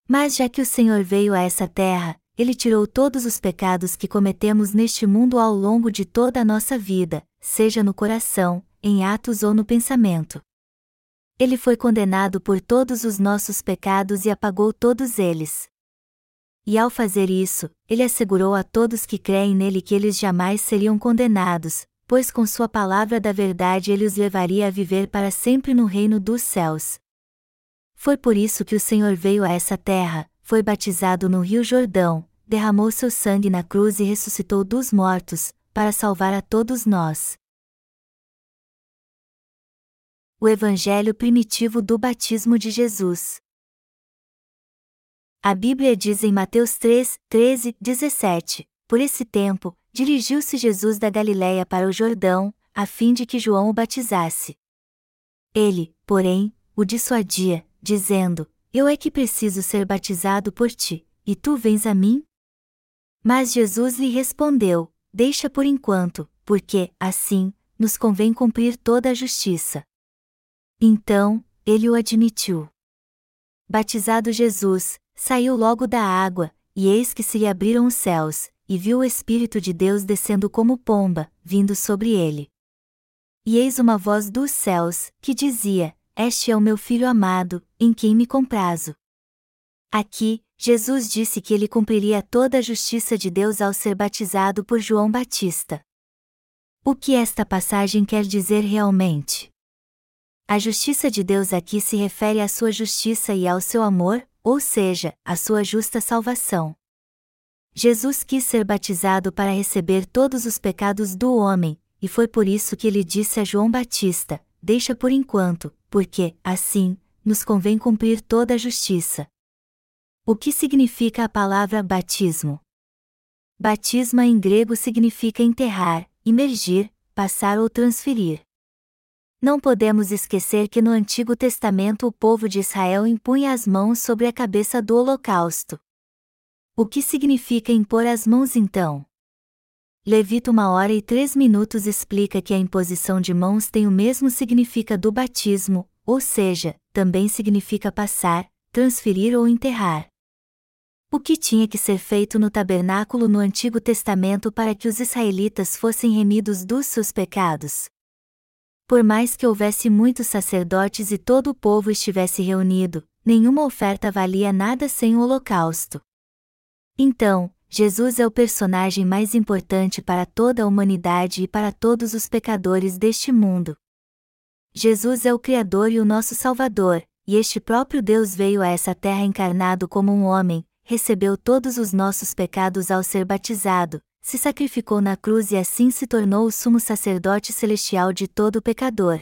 Mas já que o Senhor veio a essa terra, ele tirou todos os pecados que cometemos neste mundo ao longo de toda a nossa vida, seja no coração, em atos ou no pensamento. Ele foi condenado por todos os nossos pecados e apagou todos eles. E ao fazer isso, ele assegurou a todos que creem nele que eles jamais seriam condenados, pois com sua palavra da verdade ele os levaria a viver para sempre no reino dos céus. Foi por isso que o Senhor veio a essa terra, foi batizado no Rio Jordão, derramou seu sangue na cruz e ressuscitou dos mortos, para salvar a todos nós. O Evangelho primitivo do batismo de Jesus. A Bíblia diz em Mateus 3, 13, 17: Por esse tempo, dirigiu-se Jesus da Galiléia para o Jordão, a fim de que João o batizasse. Ele, porém, o dissuadia, dizendo: Eu é que preciso ser batizado por ti, e tu vens a mim? Mas Jesus lhe respondeu: Deixa por enquanto, porque, assim, nos convém cumprir toda a justiça. Então, ele o admitiu. Batizado Jesus, saiu logo da água, e eis que se lhe abriram os céus, e viu o Espírito de Deus descendo como pomba, vindo sobre ele. E eis uma voz dos céus, que dizia: Este é o meu filho amado, em quem me comprazo. Aqui, Jesus disse que ele cumpriria toda a justiça de Deus ao ser batizado por João Batista. O que esta passagem quer dizer realmente? A justiça de Deus aqui se refere à sua justiça e ao seu amor, ou seja, à sua justa salvação. Jesus quis ser batizado para receber todos os pecados do homem, e foi por isso que ele disse a João Batista: Deixa por enquanto, porque, assim, nos convém cumprir toda a justiça. O que significa a palavra batismo? Batisma em grego significa enterrar, imergir, passar ou transferir. Não podemos esquecer que no Antigo Testamento o povo de Israel impunha as mãos sobre a cabeça do holocausto. O que significa impor as mãos então? Levita uma hora e três minutos explica que a imposição de mãos tem o mesmo significado do batismo, ou seja, também significa passar, transferir ou enterrar. O que tinha que ser feito no tabernáculo no Antigo Testamento para que os israelitas fossem remidos dos seus pecados? Por mais que houvesse muitos sacerdotes e todo o povo estivesse reunido, nenhuma oferta valia nada sem o holocausto. Então, Jesus é o personagem mais importante para toda a humanidade e para todos os pecadores deste mundo. Jesus é o Criador e o nosso Salvador, e este próprio Deus veio a essa terra encarnado como um homem, recebeu todos os nossos pecados ao ser batizado, se sacrificou na cruz e assim se tornou o sumo sacerdote celestial de todo pecador.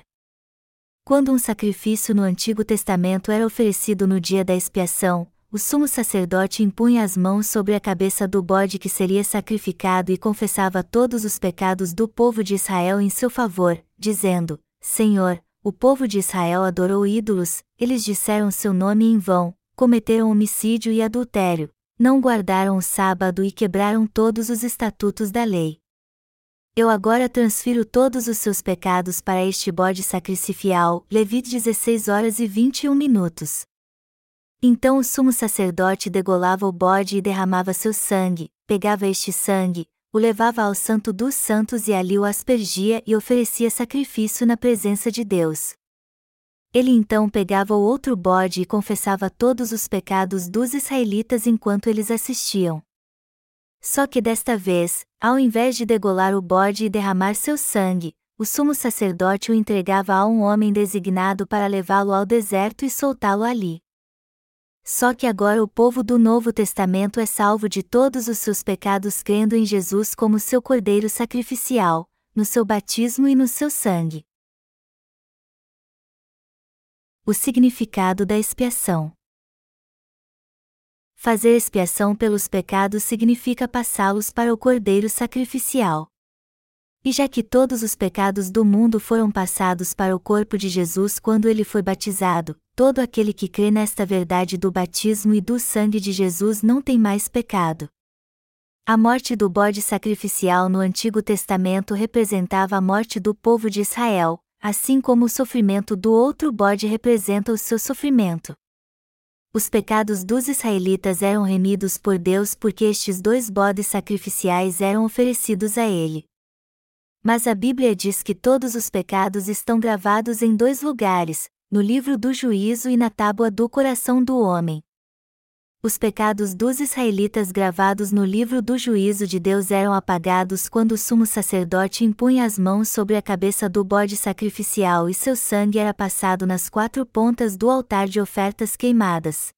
Quando um sacrifício no Antigo Testamento era oferecido no dia da expiação, o sumo sacerdote impunha as mãos sobre a cabeça do bode que seria sacrificado e confessava todos os pecados do povo de Israel em seu favor, dizendo: Senhor, o povo de Israel adorou ídolos, eles disseram seu nome em vão, cometeram homicídio e adultério, não guardaram o sábado e quebraram todos os estatutos da lei. Eu agora transfiro todos os seus pecados para este bode sacrificial. Levite 16 horas e 21 minutos. Então o sumo sacerdote degolava o bode e derramava seu sangue, pegava este sangue, o levava ao Santo dos Santos e ali o aspergia e oferecia sacrifício na presença de Deus. Ele então pegava o outro bode e confessava todos os pecados dos israelitas enquanto eles assistiam. Só que desta vez, ao invés de degolar o bode e derramar seu sangue, o sumo sacerdote o entregava a um homem designado para levá-lo ao deserto e soltá-lo ali. Só que agora o povo do Novo Testamento é salvo de todos os seus pecados crendo em Jesus como seu cordeiro sacrificial, no seu batismo e no seu sangue. O significado da expiação. Fazer expiação pelos pecados significa passá-los para o Cordeiro sacrificial. E já que todos os pecados do mundo foram passados para o corpo de Jesus quando ele foi batizado, todo aquele que crê nesta verdade do batismo e do sangue de Jesus não tem mais pecado. A morte do bode sacrificial no Antigo Testamento representava a morte do povo de Israel, assim como o sofrimento do outro bode representa o seu sofrimento. Os pecados dos israelitas eram remidos por Deus porque estes dois bodes sacrificiais eram oferecidos a ele. Mas a Bíblia diz que todos os pecados estão gravados em dois lugares, no livro do juízo e na tábua do coração do homem. Os pecados dos israelitas gravados no livro do juízo de Deus eram apagados quando o sumo sacerdote impunha as mãos sobre a cabeça do bode sacrificial e seu sangue era passado nas quatro pontas do altar de ofertas queimadas.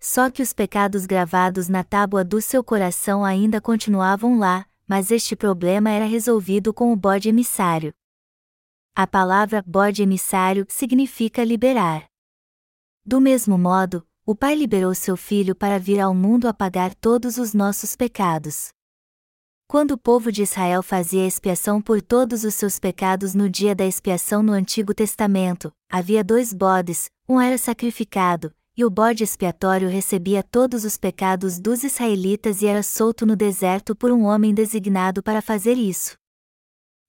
Só que os pecados gravados na tábua do seu coração ainda continuavam lá, mas este problema era resolvido com o bode emissário. A palavra bode emissário significa liberar. Do mesmo modo, o Pai liberou seu Filho para vir ao mundo apagar todos os nossos pecados. Quando o povo de Israel fazia expiação por todos os seus pecados no dia da expiação no Antigo Testamento, havia dois bodes, um era sacrificado, e o bode expiatório recebia todos os pecados dos israelitas e era solto no deserto por um homem designado para fazer isso.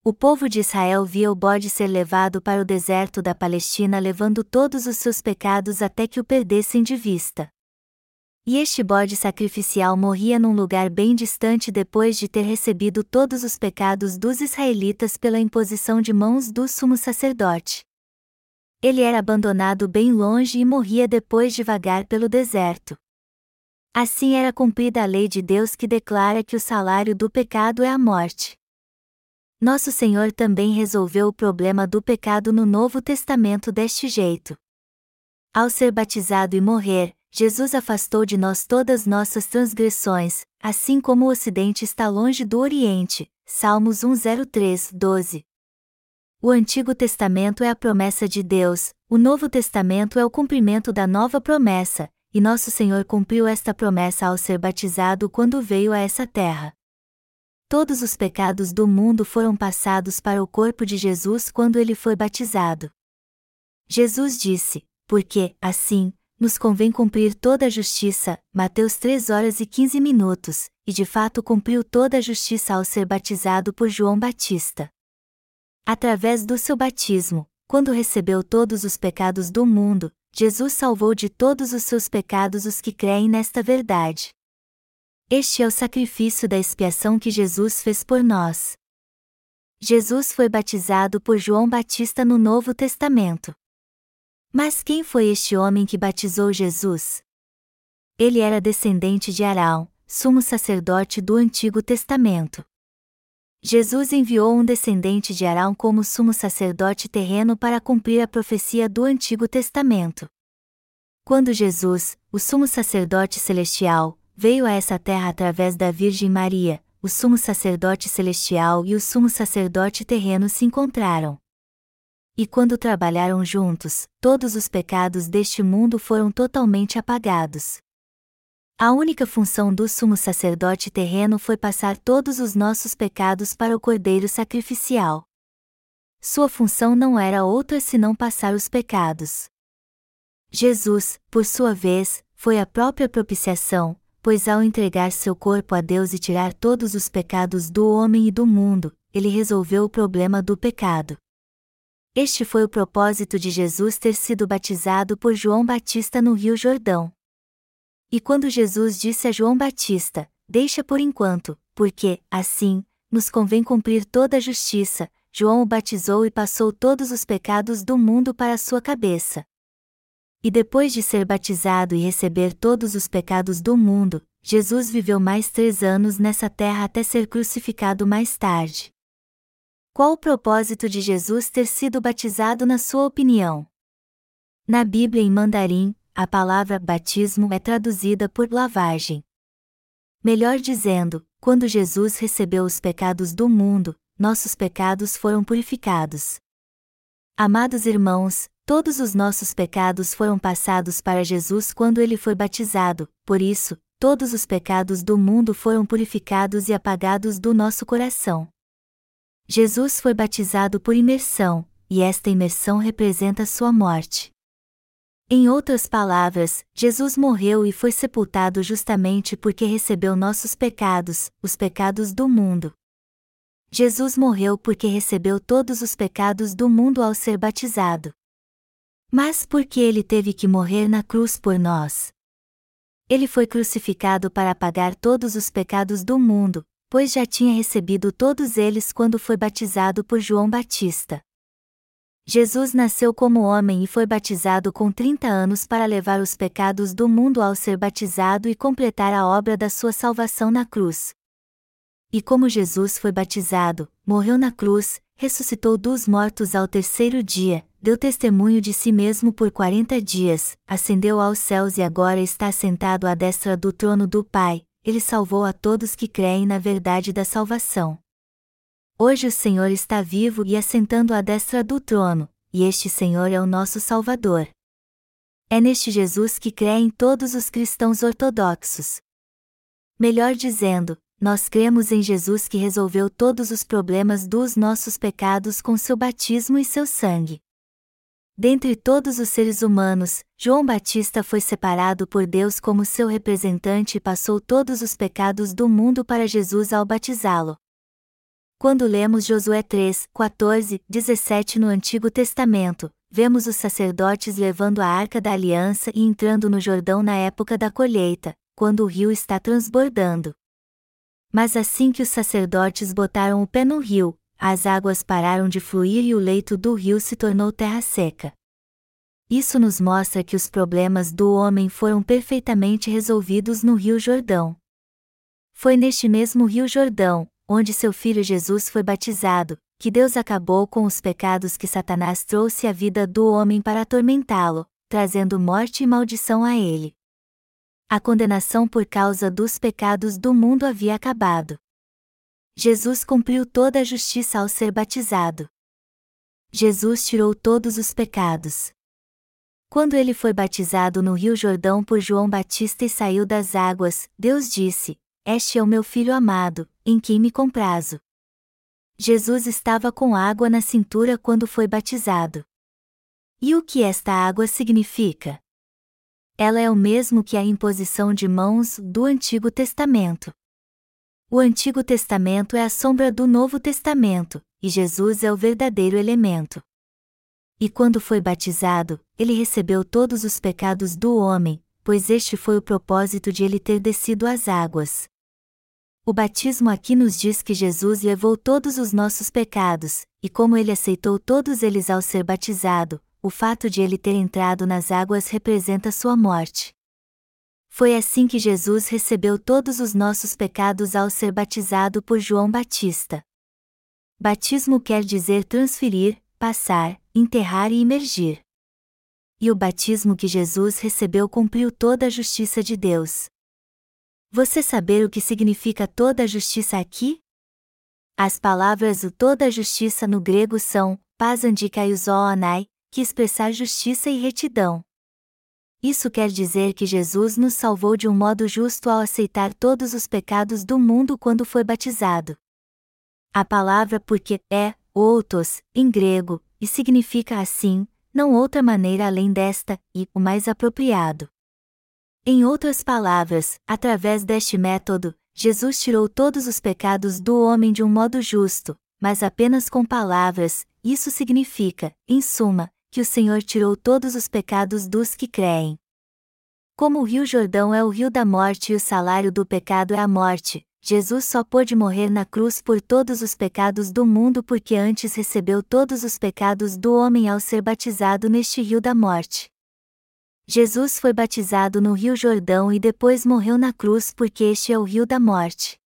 O povo de Israel via o bode ser levado para o deserto da Palestina levando todos os seus pecados até que o perdessem de vista. E este bode sacrificial morria num lugar bem distante depois de ter recebido todos os pecados dos israelitas pela imposição de mãos do sumo sacerdote. Ele era abandonado bem longe e morria depois de vagar pelo deserto. Assim era cumprida a lei de Deus que declara que o salário do pecado é a morte. Nosso Senhor também resolveu o problema do pecado no Novo Testamento deste jeito. Ao ser batizado e morrer, Jesus afastou de nós todas nossas transgressões, assim como o Ocidente está longe do Oriente. Salmos 103, 12. O Antigo Testamento é a promessa de Deus, o Novo Testamento é o cumprimento da nova promessa, e nosso Senhor cumpriu esta promessa ao ser batizado quando veio a essa terra todos os pecados do mundo foram passados para o corpo de Jesus quando ele foi batizado. Jesus disse: Porque, assim, nos convém cumprir toda a justiça, Mateus 3 horas e 15 minutos, e de fato cumpriu toda a justiça ao ser batizado por João Batista. Através do seu batismo, quando recebeu todos os pecados do mundo, Jesus salvou de todos os seus pecados os que creem nesta verdade. Este é o sacrifício da expiação que Jesus fez por nós. Jesus foi batizado por João Batista no Novo Testamento. Mas quem foi este homem que batizou Jesus? Ele era descendente de Arão, sumo sacerdote do Antigo Testamento. Jesus enviou um descendente de Arão como sumo sacerdote terreno para cumprir a profecia do Antigo Testamento. Quando Jesus, o sumo sacerdote celestial, veio a essa terra através da Virgem Maria, o sumo sacerdote celestial e o sumo sacerdote terreno se encontraram. E quando trabalharam juntos, todos os pecados deste mundo foram totalmente apagados. A única função do sumo sacerdote terreno foi passar todos os nossos pecados para o cordeiro sacrificial. Sua função não era outra senão passar os pecados. Jesus, por sua vez, foi a própria propiciação, pois ao entregar seu corpo a Deus e tirar todos os pecados do homem e do mundo, ele resolveu o problema do pecado. Este foi o propósito de Jesus ter sido batizado por João Batista no Rio Jordão. E quando Jesus disse a João Batista: Deixa por enquanto, porque, assim, nos convém cumprir toda a justiça, João o batizou e passou todos os pecados do mundo para sua cabeça. E depois de ser batizado e receber todos os pecados do mundo, Jesus viveu mais três anos nessa terra até ser crucificado mais tarde. Qual o propósito de Jesus ter sido batizado na sua opinião? Na Bíblia em mandarim, a palavra batismo é traduzida por lavagem. Melhor dizendo, quando Jesus recebeu os pecados do mundo, nossos pecados foram purificados. Amados irmãos, todos os nossos pecados foram passados para Jesus quando ele foi batizado, por isso, todos os pecados do mundo foram purificados e apagados do nosso coração. Jesus foi batizado por imersão, e esta imersão representa sua morte. Em outras palavras, Jesus morreu e foi sepultado justamente porque recebeu nossos pecados, os pecados do mundo. Jesus morreu porque recebeu todos os pecados do mundo ao ser batizado. Mas por que ele teve que morrer na cruz por nós? Ele foi crucificado para pagar todos os pecados do mundo, pois já tinha recebido todos eles quando foi batizado por João Batista. Jesus nasceu como homem e foi batizado com 30 anos para levar os pecados do mundo ao ser batizado e completar a obra da sua salvação na cruz. E como Jesus foi batizado, morreu na cruz, ressuscitou dos mortos ao terceiro dia, deu testemunho de si mesmo por quarenta dias, ascendeu aos céus e agora está sentado à destra do trono do Pai, ele salvou a todos que creem na verdade da salvação. Hoje o Senhor está vivo e assentando à destra do trono, e este Senhor é o nosso Salvador. É neste Jesus que creem todos os cristãos ortodoxos. Melhor dizendo, nós cremos em Jesus que resolveu todos os problemas dos nossos pecados com seu batismo e seu sangue. Dentre todos os seres humanos, João Batista foi separado por Deus como seu representante e passou todos os pecados do mundo para Jesus ao batizá-lo. Quando lemos Josué 3, 14, 17 no Antigo Testamento, vemos os sacerdotes levando a arca da aliança e entrando no Jordão na época da colheita, quando o rio está transbordando. Mas assim que os sacerdotes botaram o pé no rio, as águas pararam de fluir e o leito do rio se tornou terra seca. Isso nos mostra que os problemas do homem foram perfeitamente resolvidos no Rio Jordão. Foi neste mesmo Rio Jordão, onde seu filho Jesus foi batizado, que Deus acabou com os pecados que Satanás trouxe à vida do homem para atormentá-lo, trazendo morte e maldição a ele. A condenação por causa dos pecados do mundo havia acabado. Jesus cumpriu toda a justiça ao ser batizado. Jesus tirou todos os pecados. Quando ele foi batizado no Rio Jordão por João Batista e saiu das águas, Deus disse: Este é o meu filho amado, em quem me comprazo. Jesus estava com água na cintura quando foi batizado. E o que esta água significa? Ela é o mesmo que a imposição de mãos do Antigo Testamento. O Antigo Testamento é a sombra do Novo Testamento, e Jesus é o verdadeiro elemento. E quando foi batizado, ele recebeu todos os pecados do homem, pois este foi o propósito de ele ter descido às águas. O batismo aqui nos diz que Jesus levou todos os nossos pecados, e como ele aceitou todos eles ao ser batizado, o fato de ele ter entrado nas águas representa sua morte. Foi assim que Jesus recebeu todos os nossos pecados ao ser batizado por João Batista. Batismo quer dizer transferir, passar, enterrar e imergir. E o batismo que Jesus recebeu cumpriu toda a justiça de Deus. Você saber o que significa toda a justiça aqui? As palavras o toda a justiça no grego são pasandikaiusoonai, que expressar justiça e retidão. Isso quer dizer que Jesus nos salvou de um modo justo ao aceitar todos os pecados do mundo quando foi batizado. A palavra porque é, outros, em grego, e significa assim, não outra maneira além desta, e o mais apropriado. Em outras palavras, através deste método, Jesus tirou todos os pecados do homem de um modo justo, mas apenas com palavras, isso significa, em suma, que o Senhor tirou todos os pecados dos que creem. Como o Rio Jordão é o rio da morte e o salário do pecado é a morte, Jesus só pôde morrer na cruz por todos os pecados do mundo porque antes recebeu todos os pecados do homem ao ser batizado neste rio da morte. Jesus foi batizado no Rio Jordão e depois morreu na cruz porque este é o rio da morte.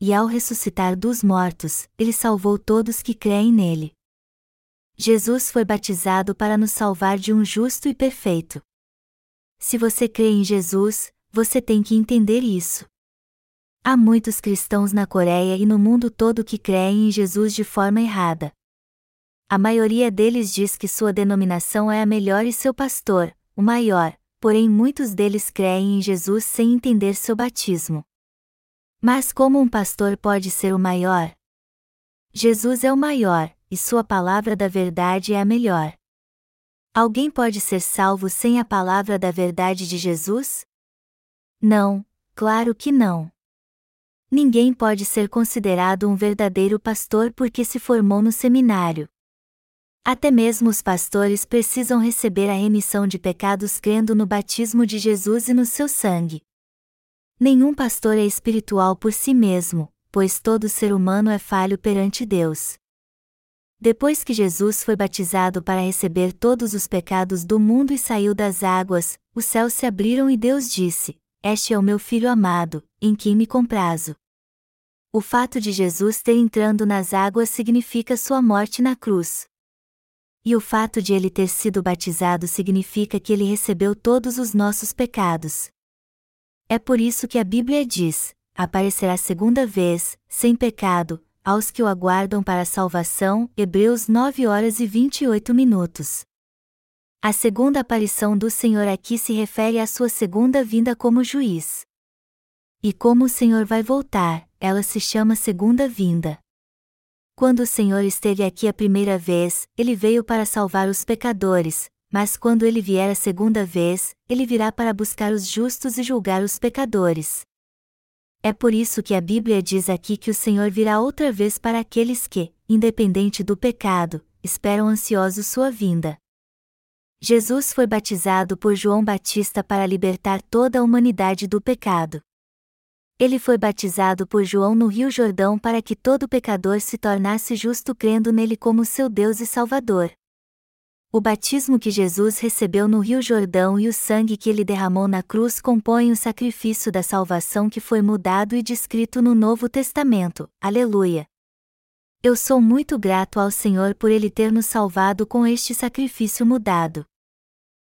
E ao ressuscitar dos mortos, ele salvou todos que creem nele. Jesus foi batizado para nos salvar de um justo e perfeito. Se você crê em Jesus, você tem que entender isso. Há muitos cristãos na Coreia e no mundo todo que creem em Jesus de forma errada. A maioria deles diz que sua denominação é a melhor e seu pastor, o maior, porém muitos deles creem em Jesus sem entender seu batismo. Mas como um pastor pode ser o maior? Jesus é o maior, e sua palavra da verdade é a melhor. Alguém pode ser salvo sem a palavra da verdade de Jesus? Não, claro que não. Ninguém pode ser considerado um verdadeiro pastor porque se formou no seminário. Até mesmo os pastores precisam receber a remissão de pecados crendo no batismo de Jesus e no seu sangue. Nenhum pastor é espiritual por si mesmo, pois todo ser humano é falho perante Deus. Depois que Jesus foi batizado para receber todos os pecados do mundo e saiu das águas, os céus se abriram e Deus disse: Este é o meu filho amado, em quem me comprazo. O fato de Jesus ter entrando nas águas significa sua morte na cruz. E o fato de ele ter sido batizado significa que ele recebeu todos os nossos pecados. É por isso que a Bíblia diz: aparecerá segunda vez, sem pecado, aos que o aguardam para a salvação. Hebreus 9 horas e 28 minutos. A segunda aparição do Senhor aqui se refere à sua segunda vinda como juiz. E como o Senhor vai voltar, ela se chama segunda vinda. Quando o Senhor esteve aqui a primeira vez, ele veio para salvar os pecadores, mas quando ele vier a segunda vez, ele virá para buscar os justos e julgar os pecadores. É por isso que a Bíblia diz aqui que o Senhor virá outra vez para aqueles que, independente do pecado, esperam ansiosos sua vinda. Jesus foi batizado por João Batista para libertar toda a humanidade do pecado. Ele foi batizado por João no Rio Jordão para que todo pecador se tornasse justo crendo nele como seu Deus e Salvador. O batismo que Jesus recebeu no Rio Jordão e o sangue que ele derramou na cruz compõem o sacrifício da salvação que foi mudado e descrito no Novo Testamento. Aleluia! Eu sou muito grato ao Senhor por ele ter nos salvado com este sacrifício mudado.